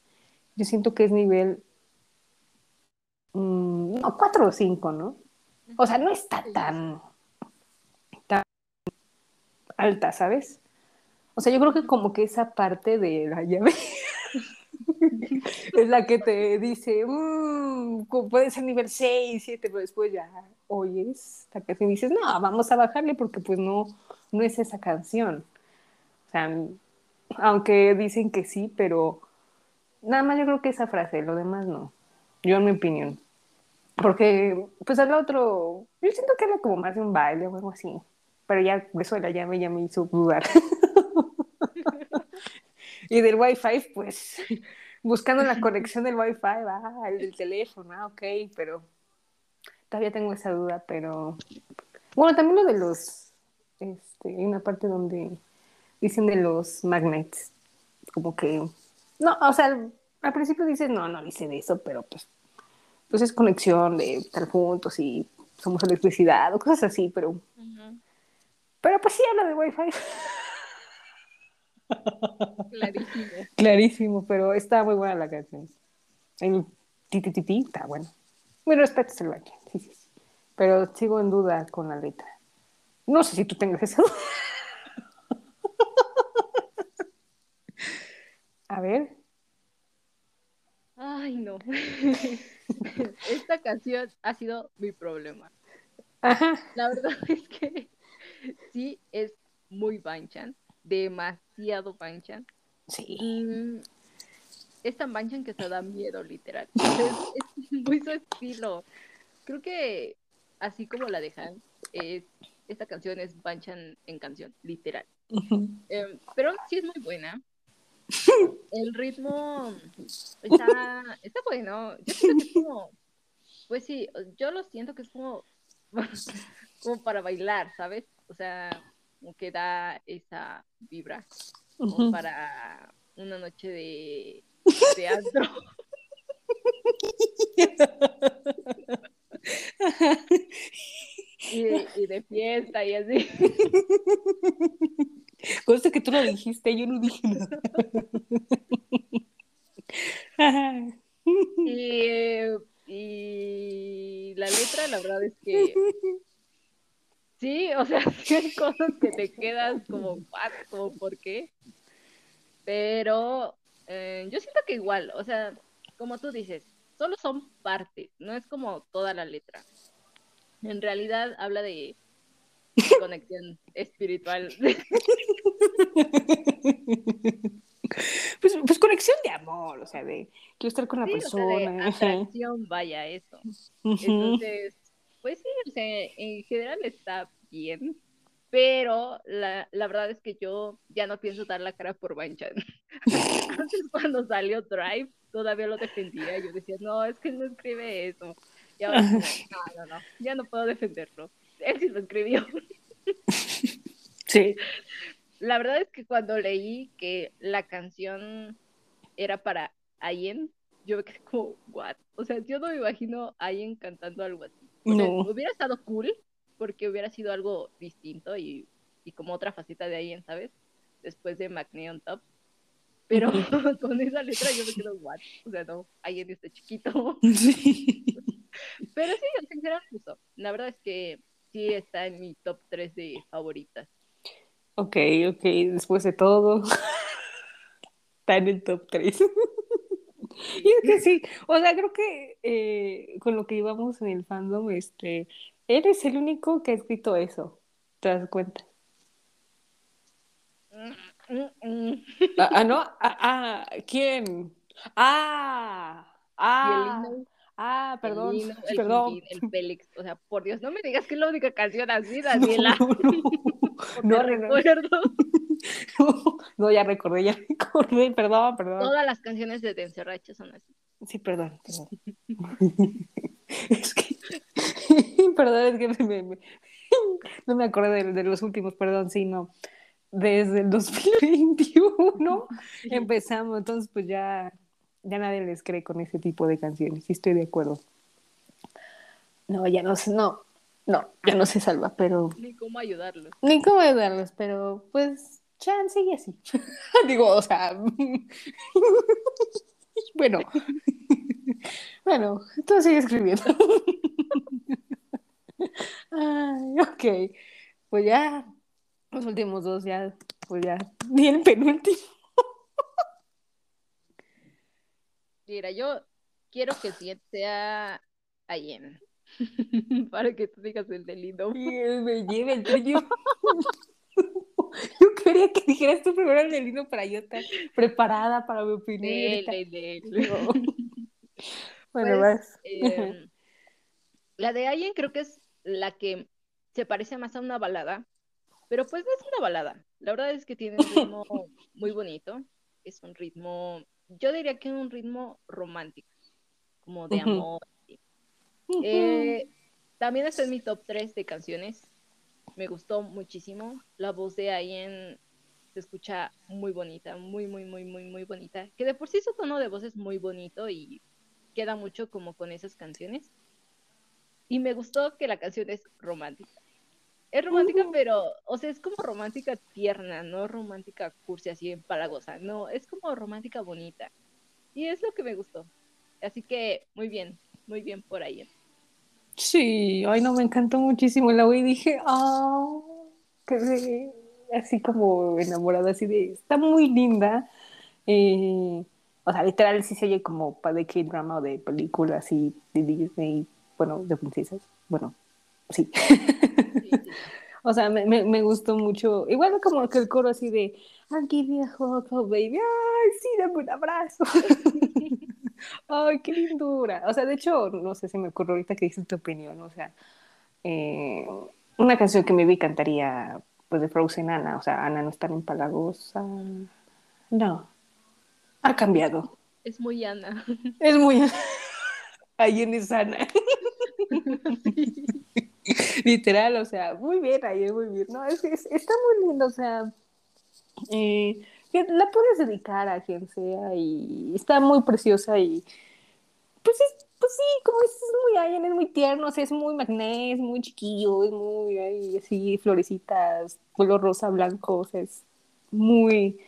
Yo siento que es nivel, mm, no, 4 o 5, ¿no? O sea, no está tan, tan alta, ¿sabes? O sea, yo creo que como que esa parte de la llave *laughs* es la que te dice, mmm, puede ser nivel 6, 7, pero después ya oyes esta canción y dices, no, vamos a bajarle porque pues no, no es esa canción. O sea, aunque dicen que sí, pero nada más yo creo que esa frase, lo demás no. Yo en mi opinión. Porque, pues al otro, yo siento que era como más de un baile o algo así. Pero ya eso de la llave ya me hizo dudar. *laughs* y del Wi-Fi, pues, *laughs* buscando la conexión del Wi-Fi, va, el del teléfono, ah, ok, pero todavía tengo esa duda, pero... Bueno, también lo de los, este, hay una parte donde dicen de los magnets, como que, no, o sea, al principio dices, no, no dice de eso, pero pues, pues es conexión de estar juntos y somos electricidad o cosas así, pero, pero pues sí habla de Wi-Fi. *laughs* Clarísimo. Clarísimo, pero está muy buena la canción. El ti está bueno. Muy respeto el baile, sí, sí, sí. Pero sigo en duda con la letra. No sé si tú tengas eso. *laughs* A ver. Ay, no. *laughs* Esta canción ha sido mi problema. Ajá. La verdad *laughs* es que sí es muy Banchan, demasiado Banchan. Sí. Es tan Banchan que se da miedo, literal. *laughs* Es, es muy su estilo. Creo que así como la dejan, es, esta canción es Banchan en canción, literal. Ujú. Em, pero sí es muy buena. *laughs* El ritmo está, está bueno. Yo siento que es como, pues sí, yo lo siento que es como, *laughs* como para bailar, ¿sabes? O sea, como que da esa vibra como Ujú. para una noche de, *laughs* antro. *laughs* Y de, y de fiesta y así. *laughs* Cosa que tú lo dijiste, yo no dije nada. Y, eh, y la letra, la verdad es que sí, o sea, *laughs* sí hay cosas que te quedas como, como ¿por qué? Pero eh, yo siento que igual, o sea, como tú dices, solo son partes, no es como toda la letra. En realidad habla de conexión *laughs* espiritual. Pues, pues conexión de amor, o sea, de quiero estar con la Sí, o sea, de persona. ajá. atracción, vaya, eso. Entonces, pues sí, o sea, en general está bien, pero la, la verdad es que yo ya no pienso dar la cara por Banchan. *laughs* Antes cuando salió Drive, todavía lo defendía, yo decía, no, es que no escribe eso. Y ahora, no, no, no, ya no puedo defenderlo. Él sí lo escribió. *laughs* Sí. La verdad es que cuando leí que la canción era para Ayen, yo me quedé como, what? O sea, yo no me imagino a Ayen cantando algo así. O sea, No. hubiera estado cool porque hubiera sido algo distinto y, y como otra faceta de Ayen, ¿sabes? Después de McNeil on Top. Pero *laughs* con esa letra yo me quedo, what? O sea, no, Ayen está chiquito. *laughs* Sí. *laughs* Pero sí, general gustó. La verdad es que sí está en mi top 3 de favoritas. Ok, ok, después de todo, está en el top 3. *laughs* Y es que sí, o sea, creo que eh, con lo que íbamos en el fandom, este, eres el único que ha escrito eso, ¿te das cuenta? Ah, ah, ¿no? *laughs* Ah, ah, ¿quién? Ah, ah, ah, perdón, el Lino, el perdón. *laughs* El Félix. O sea, por Dios, no me digas que es la única canción así, Daniela. No, no, no, no. recuerdo *laughs* no, ya recordé, ya *laughs* recordé, perdón, perdón. todas las canciones de Denserracha son así. Sí, perdón, perdón. *laughs* Es que, perdón, es que me- me- no me acordé de, de los últimos, perdón, sí, no. desde el 2021 empezamos, entonces pues ya, ya nadie les cree con ese tipo de canciones, sí estoy de acuerdo. No, ya no, se- no, no, ya no se salva, pero Ni cómo ayudarlos. ni cómo ayudarlos, pero pues chance y así. *laughs* Digo, o sea, *laughs* bueno, bueno, tú sigue escribiendo. *laughs* Ay, ok, pues ya, los últimos dos ya, pues ya, ni el penúltimo. Mira, yo quiero que el siguiente sea Allen. Para que tú digas el de lindo. Y él me lleva el tuyo. *laughs* Yo quería que dijeras tú primero el del para yo estar preparada para mi opinión. y ahorita- Dele, dele. No. Bueno, Pues, eh, la de Allen creo que es la que se parece más a una balada, pero pues no es una balada. La verdad es que tiene un ritmo *laughs* muy bonito. Es un ritmo, yo diría que un ritmo romántico, como de amor. Eh, también está en mi top 3 de canciones. Me gustó muchísimo. La voz de Allen se escucha muy bonita, muy, muy, muy, muy, muy bonita. Que de por sí su tono de voz es muy bonito y queda mucho como con esas canciones. Y me gustó que la canción es romántica. Es romántica, pero, o sea, es como romántica tierna, no romántica cursi así empalagosa. No, es como romántica bonita. Y es lo que me gustó. Así que, muy bien, muy bien por ahí. Sí, ay no, me encantó muchísimo la y dije, ah, quedé así como enamorada, así de, está muy linda. Eh, o sea, literal sí se oye como para de K-drama o de película así de Disney, bueno, de princesas, bueno, sí. *laughs* O sea, me, me, me gustó mucho. Igual como que el coro así de, I'll give you a hug, oh, baby. Ay, sí, dame un abrazo. *laughs* Ay, qué lindura. O sea, de hecho, no sé si me ocurrió ahorita que dices tu opinión. O sea, eh, una canción que me vi cantaría, pues de Frozen Ana. O sea, Ana no es tan empalagosa. No. Ha cambiado. Es muy Ana. *laughs* Es muy. *laughs* Ahí en es Ana. *laughs* Literal, o sea, muy bien, ahí muy bien. No, es, es- está muy lindo, o sea, eh, que la puedes dedicar a quien sea y está muy preciosa y pues es, pues sí, como es muy Ayan, es muy tierno, o sea, es muy magné, es muy chiquillo, es muy ay, así, florecitas, color rosa, blanco, o sea, es muy,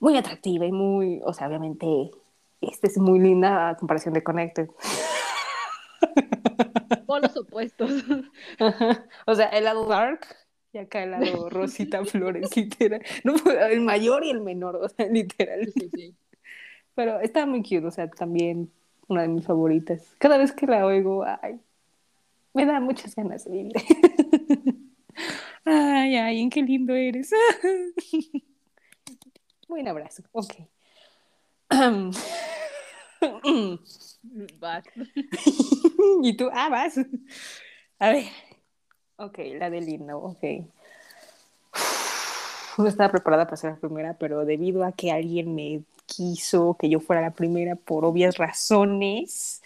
muy atractiva y muy, o sea, obviamente, esta es muy linda a comparación de Connected. Por los opuestos. *laughs* Ajá. O sea, el lado dark y acá el lado *laughs* rosita flores, literal. No, el mayor y el menor, o sea, literal. Sí, sí. Pero está muy cute, o sea, también una de mis favoritas. Cada vez que la oigo, ay, me da muchas ganas de vivir. *laughs* Ay, ay, qué lindo eres. *laughs* Buen abrazo, ok. Vas. y tú, ah, vas. A ver. Ok, la del himno, ok. No estaba preparada para ser la primera, pero debido a que alguien me quiso que yo fuera la primera por obvias razones.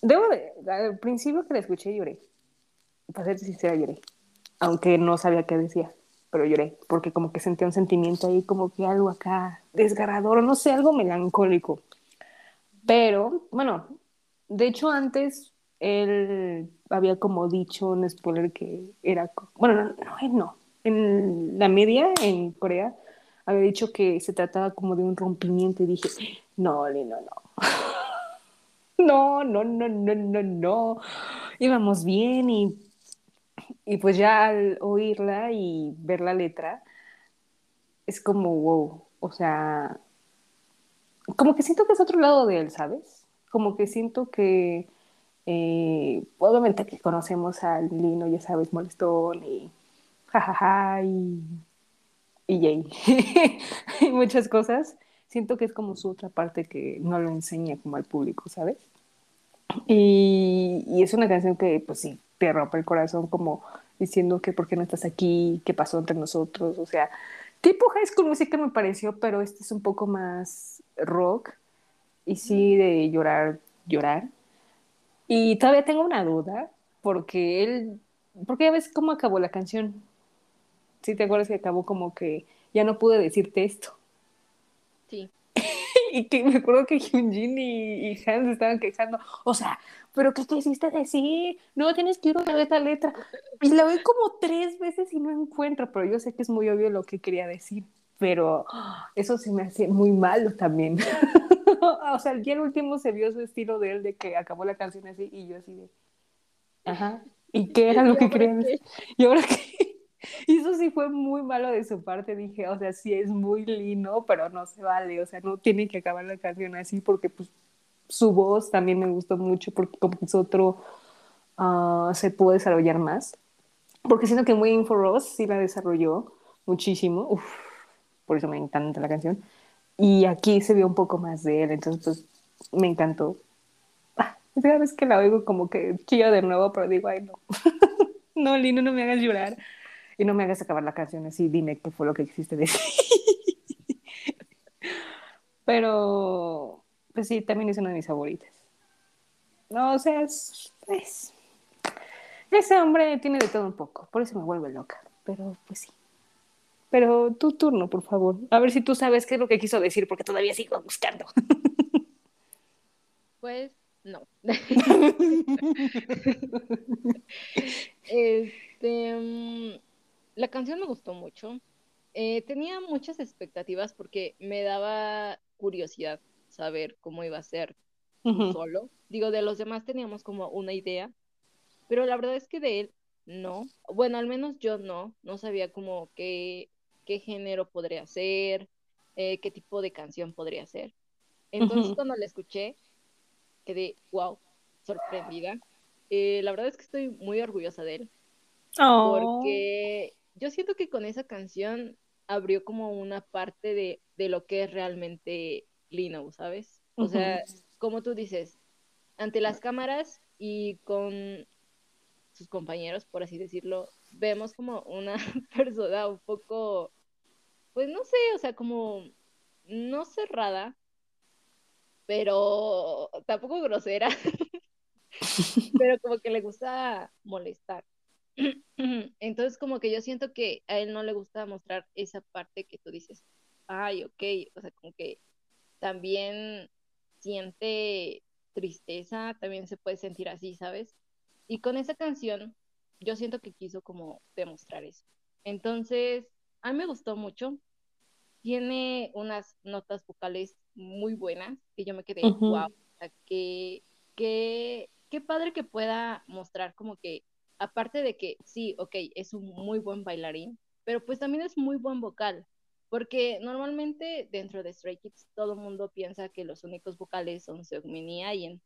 Debo de, al principio que la escuché lloré. Para ser sincera, lloré. Aunque no sabía qué decía, pero lloré. Porque como que sentía un sentimiento ahí, como que algo acá desgarrador, no sé, algo melancólico. Pero, bueno, de hecho antes él había como dicho un spoiler que era, bueno, no, no, no, en la media en Corea había dicho que se trataba como de un rompimiento y dije, no, Lino, no. *laughs* No, no, no, no, no, no. Íbamos bien y, y pues ya al oírla y ver la letra, es como, wow, o sea, como que siento que es otro lado de él, ¿sabes? Como que siento que, eh, obviamente que conocemos al Lino, ya sabes, molestón y jajaja y, y yay, *laughs* y muchas cosas. Siento que es como su otra parte que no lo enseña como al público, ¿sabes? Y, es una canción que, pues sí, te rompe el corazón como diciendo que por qué no estás aquí, qué pasó entre nosotros, o sea, tipo High School Musical me pareció, pero este es un poco más rock y sí de llorar, llorar. Y todavía tengo una duda, porque él, porque ya ves cómo acabó la canción. ¿Sí te acuerdas que acabó como que ya no pude decirte esto? Sí. *laughs* y que me acuerdo que Hyunjin y, y Hans estaban quejando, o sea, pero ¿qué quisiste decir? No, tienes que ir a la letra. Y la oí como tres veces y no encuentro, pero yo sé que es muy obvio lo que quería decir, pero eso se me hace muy malo también. *laughs* *laughs* o sea, ya el último se vio su estilo de él, de que acabó la canción así y yo así de, ajá, ¿y qué era lo *laughs* que decir? Y ahora qué? Y *laughs* eso sí fue muy malo de su parte, dije, o sea, sí es muy lindo, pero no se vale, o sea, no tiene que acabar la canción así porque pues su voz también me gustó mucho porque como es otro, uh, se pudo desarrollar más. Porque siento que muy For Us sí la desarrolló muchísimo, Uf, por eso me encanta la canción. Y aquí se vio un poco más de él, entonces pues me encantó. *laughs* Cada vez que la oigo como que chillo de nuevo, pero digo, ay no, *laughs* no, Lino, no me hagas llorar. Y no me hagas acabar la canción así, dime qué fue lo que quisiste decir. *laughs* Pero, pues sí, también es una de mis favoritas. No, o sea, es, es, Ese hombre tiene de todo un poco, por eso me vuelve loca. Pero, pues sí. Pero tu turno, por favor. A ver si tú sabes qué es lo que quiso decir, porque todavía sigo buscando. *laughs* Pues no. *laughs* este. mm, la canción me gustó mucho. Eh, tenía muchas expectativas porque me daba curiosidad saber cómo iba a ser solo. Digo, de los demás teníamos como una idea, pero la verdad es que de él no. Bueno, al menos yo no. No sabía como qué, qué género podría ser, eh, qué tipo de canción podría ser. Entonces, cuando la escuché, quedé, wow, sorprendida. Eh, la verdad es que estoy muy orgullosa de él Oh. porque yo siento que con esa canción abrió como una parte de, de lo que es realmente Lino, ¿sabes? O sea, como tú dices, ante las cámaras y con sus compañeros, por así decirlo, vemos como una *laughs* persona un poco, pues no sé, o sea, como no cerrada, pero tampoco grosera, *laughs* pero como que le gusta molestar. *clears throat* Entonces, como que yo siento que a él no le gusta mostrar esa parte que tú dices, ay, ok, o sea, como que también siente tristeza, también se puede sentir así, ¿sabes? Y con esa canción, yo siento que quiso como demostrar eso. Entonces, a mí me gustó mucho. Tiene unas notas vocales muy buenas que yo me quedé, Ujú. wow, o sea, que, que, qué padre que pueda mostrar como que, aparte de que sí, ok, es un muy buen bailarín, pero pues también es muy buen vocal, porque normalmente dentro de Stray Kids todo el mundo piensa que los únicos vocales son Seungmin y Ayen.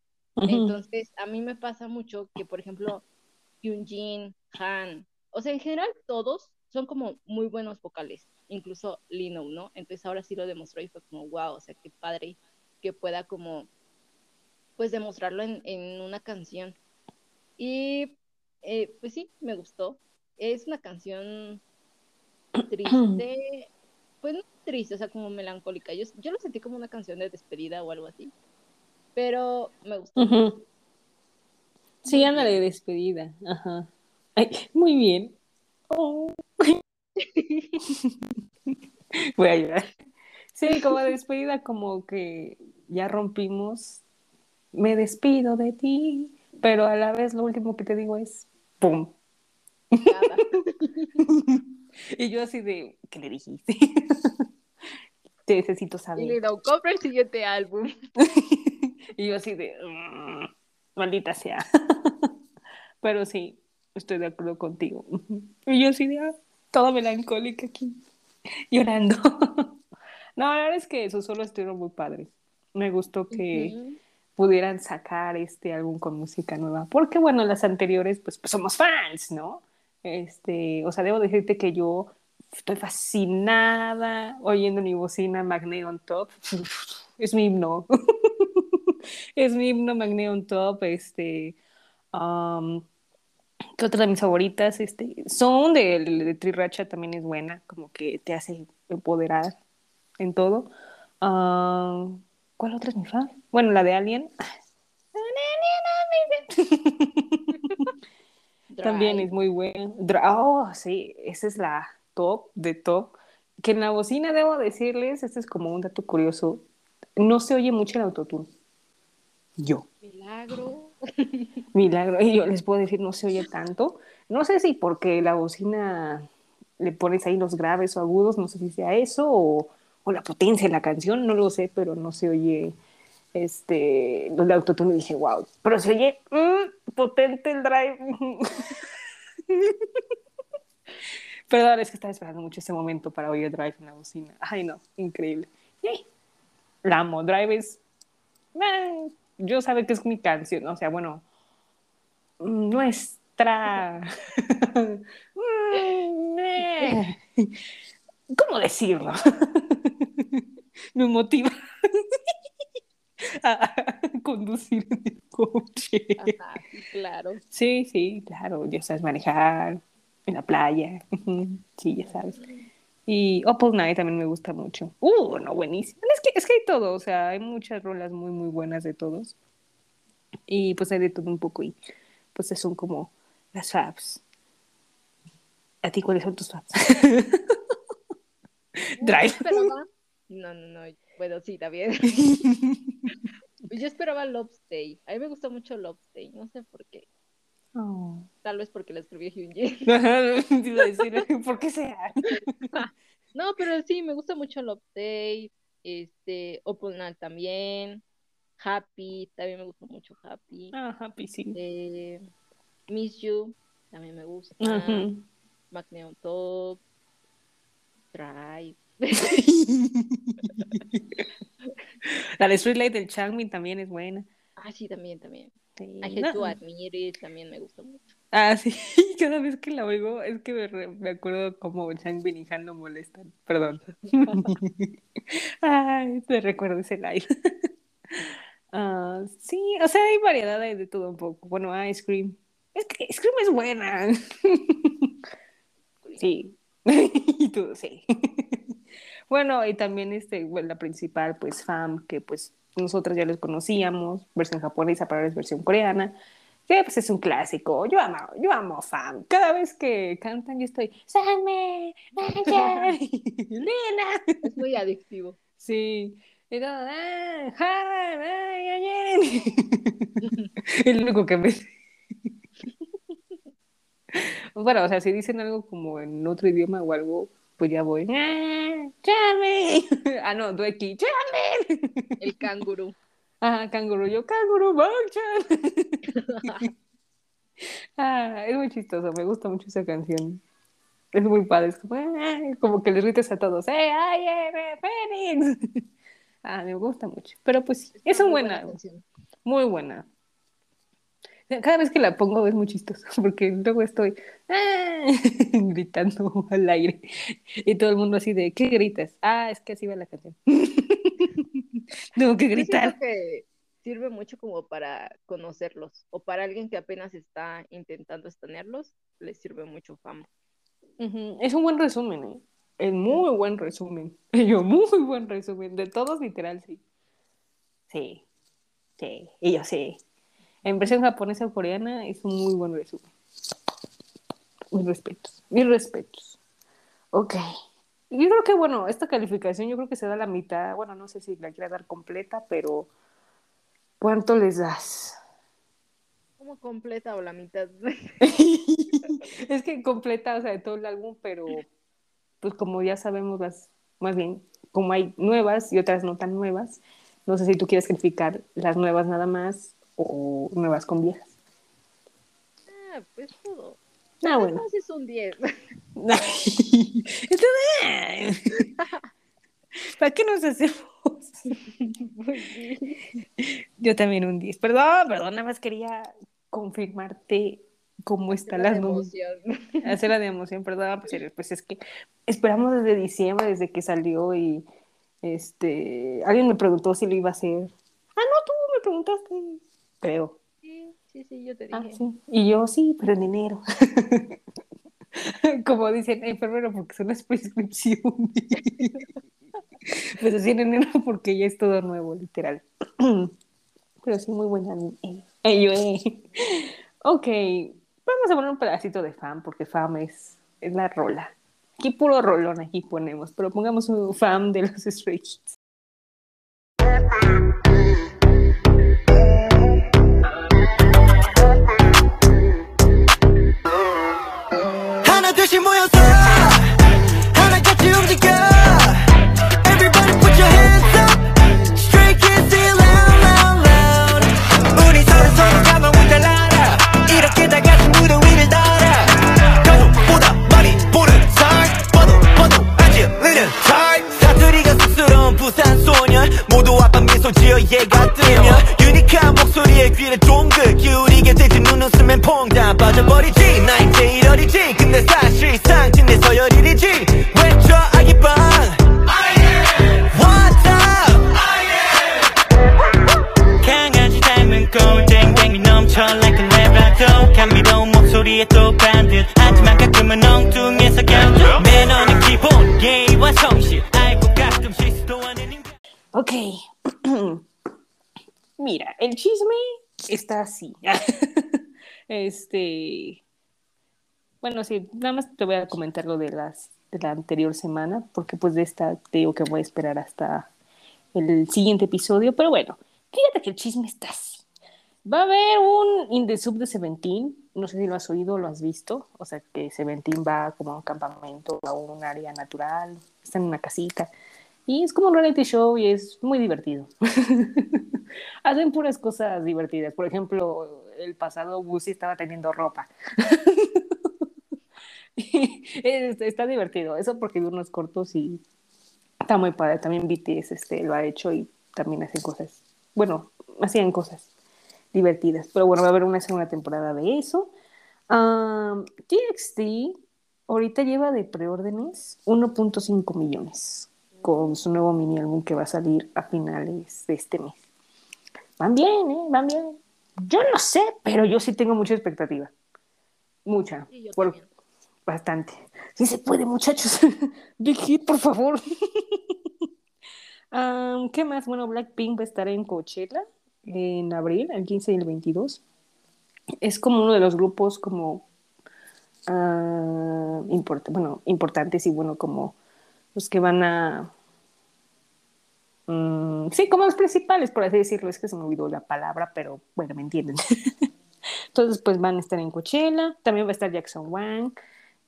Entonces, a mí me pasa mucho que, por ejemplo, Hyunjin, Han, o sea, en general todos son como muy buenos vocales, incluso Lino, ¿no? Entonces ahora sí lo demostró y fue como, wow, o sea, qué padre que pueda como, pues demostrarlo en, en una canción. Y eh, pues sí, me gustó. Es una canción *clears throat* triste, pues no triste, o sea, como melancólica. Yo, yo lo sentí como una canción de despedida o algo así, pero me gustó. Ujú. Sí, Muy ándale de despedida. Ajá. Ay, muy bien. Oh. *laughs* Voy a llorar. Sí, como de despedida, como que ya rompimos. Me despido de ti, pero a la vez lo último que te digo es ¡pum! Nada. *laughs* Y yo así de, ¿qué le dijiste? *laughs* Te necesito Y saber. Lino, compra el siguiente álbum. Y yo así de, "Mm, maldita sea. Pero sí, estoy de acuerdo contigo. Y yo así de, "Ah", toda melancólica aquí, *laughs* llorando. *laughs* No, la verdad es que sus solos estuvieron muy padres. Me gustó que pudieran sacar este álbum con música nueva. Porque bueno, las anteriores, pues, pues somos fans, ¿no? Este, o sea, debo decirte que yo estoy fascinada oyendo mi bocina Magnet on Top. *laughs* Es mi himno. es mi himno Magnet on Top. Este, um, ¿qué otra de mis favoritas? Este, Son de, de Triracha también es buena, como que te hace empoderar en todo. Ah, ¿Cuál otra es mi fan? Bueno, la de Alien. *laughs* También es muy buena. Oh, sí, esa es la, top de top. Que en la bocina, debo decirles, este es como un dato curioso, no se oye mucho el autotune. Yo. Milagro. Milagro. Y yo les puedo decir, no se oye tanto. No sé si porque la bocina le pones ahí los graves o agudos, no sé si sea eso, o, la potencia de la canción, no lo sé, pero no se oye este, de autotune dije, wow, pero se oye mm, potente el drive. *laughs* Perdón, es que estaba esperando mucho ese momento para oír Drive en la bocina. Ay, no, increíble. Sí, la amo. Drive es. eh, yo sabe que es mi canción, o sea, bueno, nuestra. *laughs* Mm, eh, ¿Cómo decirlo? *laughs* Me motiva *laughs* a conducir en el coche. Ajá, claro. Sí, sí, claro, ya sabes manejar en la playa. Sí, ya sabes. Y Opal Night también me gusta mucho. Uh, no, buenísimo. Es que, es que hay todo, o sea, hay muchas rolas muy, muy buenas de todos. Y pues hay de todo un poco y pues son como las faps. ¿A ti cuáles son tus faps? *laughs* Drive. No, no, no. Bueno, sí, también. *laughs* Yo esperaba Lobstay. A mí me gusta mucho Lobstay. No sé por qué. Oh. Tal vez porque la escribió *laughs* *laughs* decir, *laughs* ¿por qué será? No, pero sí, me gusta mucho Lobstay. Este, Opal Night también. Happy, también me gusta mucho Happy. Ah, happy, sí. Eh, Miss You, también me gusta. Ujú. Magneon Top. Drive. La de Street Light del Changmin también es buena. Ah, sí, también, también. Hate to Admit It, también me gusta mucho. Ah, sí, *laughs* cada vez que la oigo es que me, re- me acuerdo cómo Changbin y Han lo molestan. Perdón. *laughs* Ay, te recuerdo ese live. *laughs* Ah, sí, o sea, hay variedad de todo un poco. Bueno, Ice Cream. Es que Ice Cream es buena. Sí. Y tú, sí. Bueno, y también este, bueno, la principal, pues FAM, que pues nosotros ya los conocíamos, versión japonesa, para es versión coreana, que pues es un clásico. Yo amo, yo amo FAM. Cada vez que cantan yo estoy, Sanme, Ayer, Lena. *laughs* Es muy adictivo. Sí. Y todo, ah, Han, ay. *laughs* El único que me... *laughs* Bueno, o sea, si dicen algo como en otro idioma o algo, pues ya voy. ¡Ah, ¡Chame! *laughs* Ah, no, Dueki, ¡Chame! El canguro. *laughs* Ah, canguro, yo, canguro, Bang-chan. *laughs* Ah, es muy chistoso, me gusta mucho esa canción. Es muy padre, es como, como que les grites a todos, ¡eh, ay, eh, Fénix! Ah, me gusta mucho. Pero pues sí, es una buena, canción. muy buena. *laughs* Cada vez que la pongo es muy chistoso, *laughs* porque luego estoy ah, *laughs* gritando al aire. Y todo el mundo así de, ¿qué gritas? Ah, es que así va la canción. Tengo que gritar. que sirve mucho como para conocerlos o para alguien que apenas está intentando estanearlos, les sirve mucho fama. Es un buen resumen, ¿eh? Es muy buen resumen. Yo, muy buen resumen. De todos, literal, sí. Sí, sí, y yo sí. En versión japonesa o coreana es un muy buen resumen. Mis respetos, mis respetos. Ok. Yo creo que, bueno, esta calificación yo creo que se da la mitad. Bueno, no sé si la quiera dar completa, pero ¿cuánto les das? Como completa o la mitad. *laughs* es que completa, o sea, de todo el álbum, pero pues como ya sabemos las, más bien, como hay nuevas y otras no tan nuevas, no sé si tú quieres calificar las nuevas nada más o nuevas con viejas. Ah, pues todo. Ah, bueno. Es un 10. *laughs* Entonces, *laughs* ¿para qué nos hacemos? Yo también un 10. Perdón, perdón, nada más quería confirmarte cómo están Llena las emoción. hacer la de emoción, perdón, pues, serio, pues es que esperamos desde diciembre, desde que salió y este, alguien me preguntó si lo iba a hacer. Ah, no, tú me preguntaste, creo. Sí, sí, sí, yo te Ah, dije. sí. Y yo sí, pero en enero. *laughs* Como dicen en febrero porque son las prescripciones. *laughs* pues así en enero porque ya es todo nuevo, literal. *clears throat* pero sí, muy buena. Eh, eh, yo. Ok, vamos a poner un pedacito de fan porque fan es, es la rola. Aquí puro rolón aquí ponemos, pero pongamos un fan de los *laughs* Stray Kids. 목소리에 귀를 쫑긋 기울이게 되지 눈 웃으면 퐁당 빠져버리지 나 이제 이러리지 근데 사실상 침대 서열이지 외쳐 아기빵 What's up 강아지 닮은 꼴땡땡이 넘쳐 like a labrador 감미로운 목소리에 또 반듯 하지만 가끔은 엉뚱해서 견뎌 매너는 기본 예의와 성실 알고 가끔씩 시도하는 인간 Ok. Mira, el chisme está así. *laughs* este. Bueno, sí, nada más te voy a comentar lo de, las, de la anterior semana, porque pues de esta te digo que voy a esperar hasta el siguiente episodio. Pero bueno, fíjate que el chisme está así. Va a haber un In the Sub de Seventeen. No sé si lo has oído o lo has visto. O sea, que Seventeen va como a un campamento, a un área natural, está en una casita. Y es como un reality show y es muy divertido. *laughs* Hacen puras cosas divertidas. Por ejemplo, el pasado Busi estaba teniendo ropa. *laughs* Está divertido. Eso porque vi unos cortos y está muy padre. También BTS este, lo ha hecho y también hacen cosas. Bueno, hacían cosas divertidas. Pero bueno, va a haber una segunda temporada de eso. Um, TXT ahorita lleva de preórdenes 1.5 millones con su nuevo mini álbum que va a salir a finales de este mes. Van bien, ¿eh? Van bien. Yo no sé, pero yo sí tengo mucha expectativa. Mucha. Sí, Por- bastante. Sí se puede, muchachos. *laughs* Big hit, por favor. *laughs* ¿Qué más? Bueno, Blackpink va a estar en Coachella en abril, el 15 y el 22. Es como uno de los grupos como ah, import- bueno, importantes y bueno, como los que van a... mm, sí, como los principales, por así decirlo. Es que se me olvidó la palabra, pero bueno, me entienden. *laughs* Entonces, pues van a estar en Coachella. También va a estar Jackson Wang,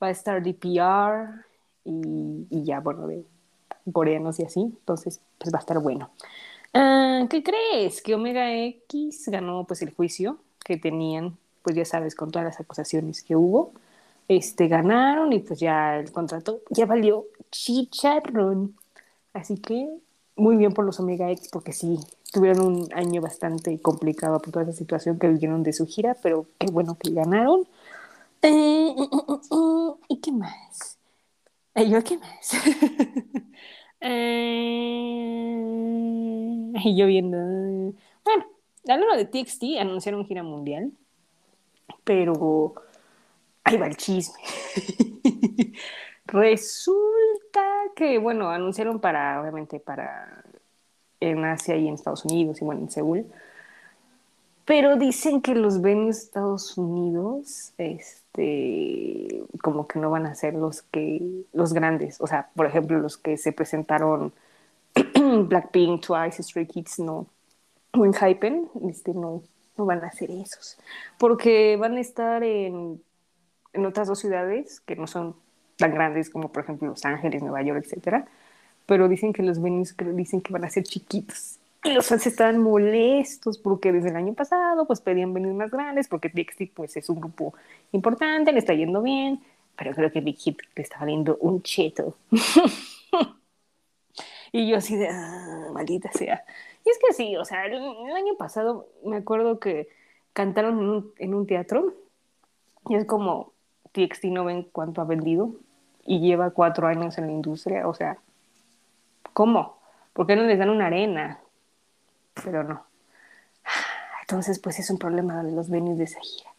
va a estar DPR y, ya, bueno, de coreanos y así. Entonces, pues va a estar bueno. Ah, ¿Qué crees? Que Omega X ganó pues el juicio que tenían, pues ya sabes, con todas las acusaciones que hubo. Este, ganaron y pues ya el contrato ya valió chicharrón. Así que muy bien por los Omega X porque sí, tuvieron un año bastante complicado por toda esa situación que vivieron de su gira, pero qué bueno que ganaron. Eh, eh, eh, ¿Y qué más? ¿Yo qué más? *laughs* Yo viendo. Bueno, hablando de TXT, anunciaron gira mundial, pero ahí va el chisme. *laughs* Resulta que, bueno, anunciaron para, obviamente, para en Asia y en Estados Unidos y bueno, en Seúl. Pero dicen que los venues de Estados Unidos, este, como que no van a ser los que, los grandes. O sea, por ejemplo, los que se presentaron *clears throat* Blackpink, Twice, Stray Kids, no, o en Hypen, este, no, no van a ser esos. Porque van a estar en, en otras dos ciudades que no son tan grandes como, por ejemplo, Los Ángeles, Nueva York, etcétera. Pero dicen que los venues dicen que van a ser chiquitos. Y los fans estaban molestos porque desde el año pasado pues pedían venues más grandes porque TXT pues es un grupo importante, le está yendo bien, pero creo que Big Hit le está valiendo un cheto. *laughs* y yo así de, ah, maldita sea. Y es que sí, o sea, el, el año pasado me acuerdo que cantaron en un, en un teatro y es como TXT no ven cuánto ha vendido y lleva cuatro años en la industria, o sea, ¿cómo? ¿Por qué no les dan una arena? Pero no. Entonces, pues es un problema de los venues de esa gira.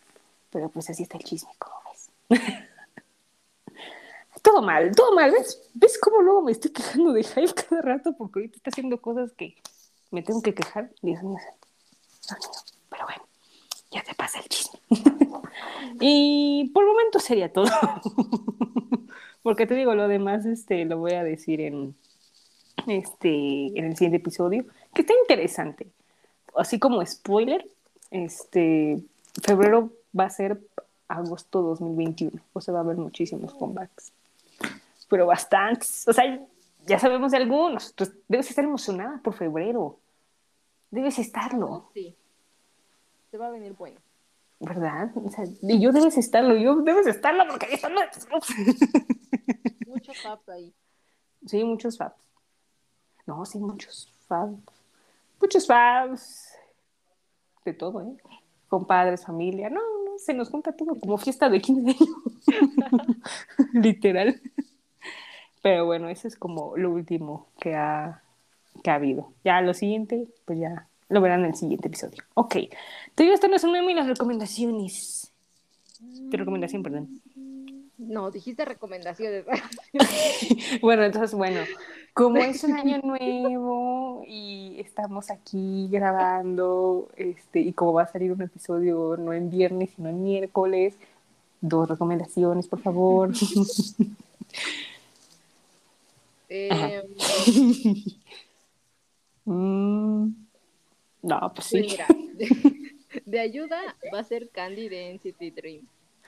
Pero pues así está el chisme, como ves. *laughs* todo mal, todo mal. ¿Ves, ¿Ves cómo luego me estoy quejando de Hype cada rato? Porque ahorita está haciendo cosas que me tengo que quejar. Dios mío. Pero bueno, ya te pasa el chisme. *laughs* y por el momento sería todo. *laughs* Porque te digo, lo demás este, lo voy a decir en, este, en el siguiente episodio, que está interesante. Así como spoiler, este, febrero va a ser agosto 2021, o sea, va a haber muchísimos comebacks. Pero bastantes, o sea, ya sabemos de algunos. Entonces, debes estar emocionada por febrero. Debes estarlo, Sí. Te va a venir bueno. ¿verdad? O sea, y yo debes estarlo, yo debes estarlo porque están los... *laughs* Ahí. Sí, muchos fabs. No, sí, muchos fabs. Muchos fabs. De todo, ¿eh? Con padres, familia. No, no, se nos junta todo como fiesta de 15 años. *laughs* Literal. Pero bueno, eso es como lo último que ha, que ha habido. Ya lo siguiente, pues ya lo verán en el siguiente episodio. Ok. Te digo, esto no es un meme y las recomendaciones. Tu recomendación, perdón. No, dijiste recomendaciones. *laughs* Bueno, entonces, bueno, como es un año *laughs* nuevo y estamos aquí grabando, este, y como va a salir un episodio no en viernes, sino en miércoles, dos recomendaciones, por favor. *laughs* Eh, Mm, no, pues sí. mira, de, de ayuda va a ser Candy de NCT Dream.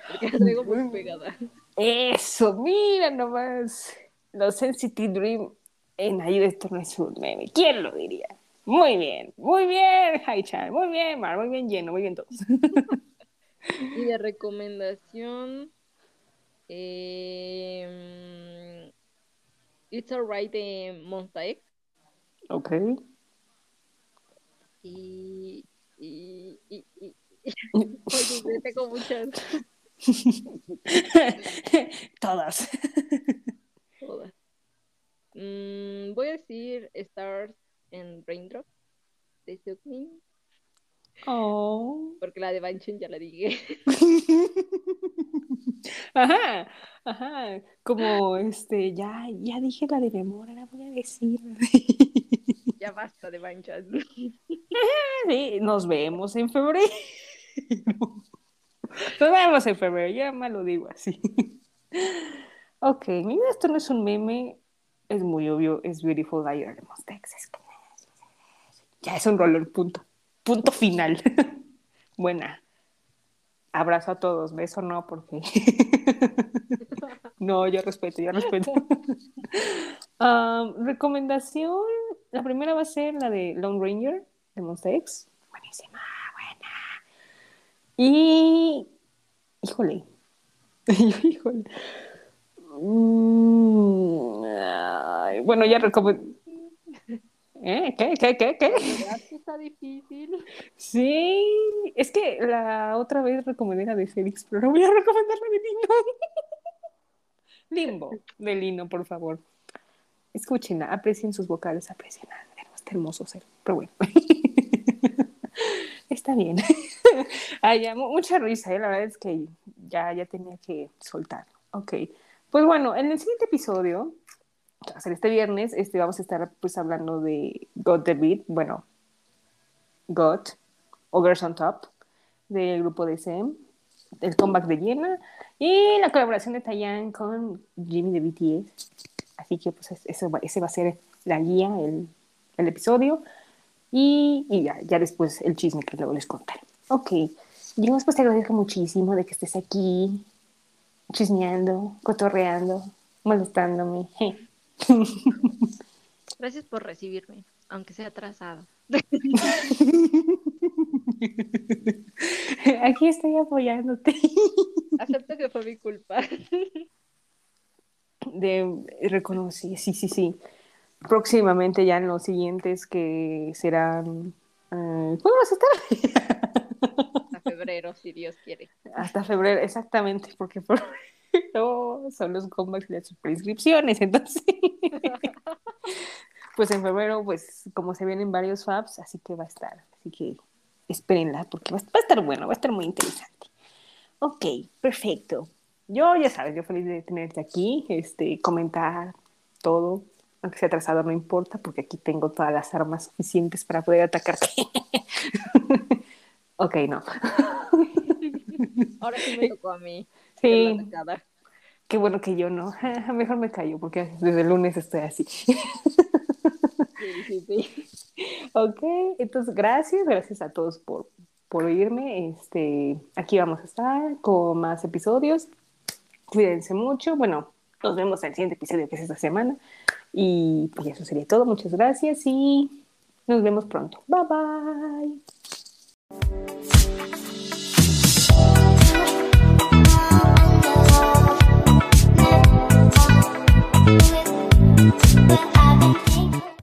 Porque la traigo muy pegada. Eso, mira nomás. Los NCT Dream en ayuda, esto no es un meme. ¿Quién lo diría? Muy bien, muy bien, Haichan, muy bien, Mar, muy bien lleno, muy bien todos. *laughs* Y de recomendación, eh, It's Alright de Monsta X. Ok. Y. Y. Y. y, y- *laughs* *laughs* Oye, tengo muchas. *laughs* Todas. Todas. Mm, voy a decir Stars and Raindrops de Seokmin, Oh. porque la de Banchen ya la dije. *laughs* Ajá, ajá. Como este, ya, ya dije la de memoria, la voy a decir. ya basta de Banchan. *laughs* Sí, nos vemos en febrero. Nos vemos en febrero, ya me lo digo así. Ok, mira, esto no es un meme, es muy obvio, es Beautiful Liar de que- Ya es un roller, punto. Punto final. *laughs* Buena. Abrazo a todos, beso no, porque. *laughs* no, yo respeto, yo respeto. *laughs* Um, recomendación: la primera va a ser la de Lone Ranger de Monsta X. Buenísima, buena. Y. Híjole. *laughs* Híjole. Mm, ay, bueno, ya recomendé. ¿Eh? ¿Qué? ¿Qué? ¿Qué? ¿Qué? ¿Verdad que está difícil? Sí, es que la otra vez recomendé la de Félix, pero no voy a recomendar la de Lino. *laughs* Limbo, de Lino, por favor. Escúchenla, aprecien sus vocales, aprecien Está hermoso ser, pero bueno. *laughs* Está bien. *laughs* Mucha risa, ¿eh? la verdad es que ya, ya tenía que soltar. Ok, pues bueno, en el siguiente episodio, este viernes, este, vamos a estar pues hablando de God the Beat, bueno, God, o Girls on Top, del grupo de SEM, el comeback de Yena y la colaboración de Taeyang con Jimmy de BTS. Así que pues es- eso ese va a ser la guía, el, el episodio. Y, y ya, ya después el chisme que luego les contaré. Ok, yo después te agradezco muchísimo de que estés aquí chismeando, cotorreando, molestándome. *laughs* Gracias por recibirme, aunque sea atrasado. *laughs* Aquí estoy apoyándote. Acepto que fue mi culpa. de reconocí, sí, sí, sí. Próximamente ya en los siguientes que serán... eh, ¿Cuándo vas a estar? Hasta febrero, si Dios quiere. Hasta febrero, exactamente, porque por son los comebacks y las preinscripciones, entonces... *laughs* pues en febrero, pues como se vienen varios fabs, así que va a estar, así que espérenla, porque va a, va a estar bueno, va a estar muy interesante. Ok, perfecto. Yo, ya sabes, yo feliz de tenerte aquí, este, comentar todo, aunque sea atrasado, no importa, porque aquí tengo todas las armas suficientes para poder atacarte. *laughs* ok, no. Ahora sí me tocó a mí. Sí. Qué bueno que yo no. *laughs* Mejor me callo porque desde el lunes estoy así. Sí, sí, sí. Ok, entonces gracias, gracias a todos por, por oírme. Este, aquí vamos a estar con más episodios. Cuídense mucho. Bueno, nos vemos en el siguiente episodio que es esta semana. Y pues eso sería todo. Muchas gracias y nos vemos pronto. Bye bye.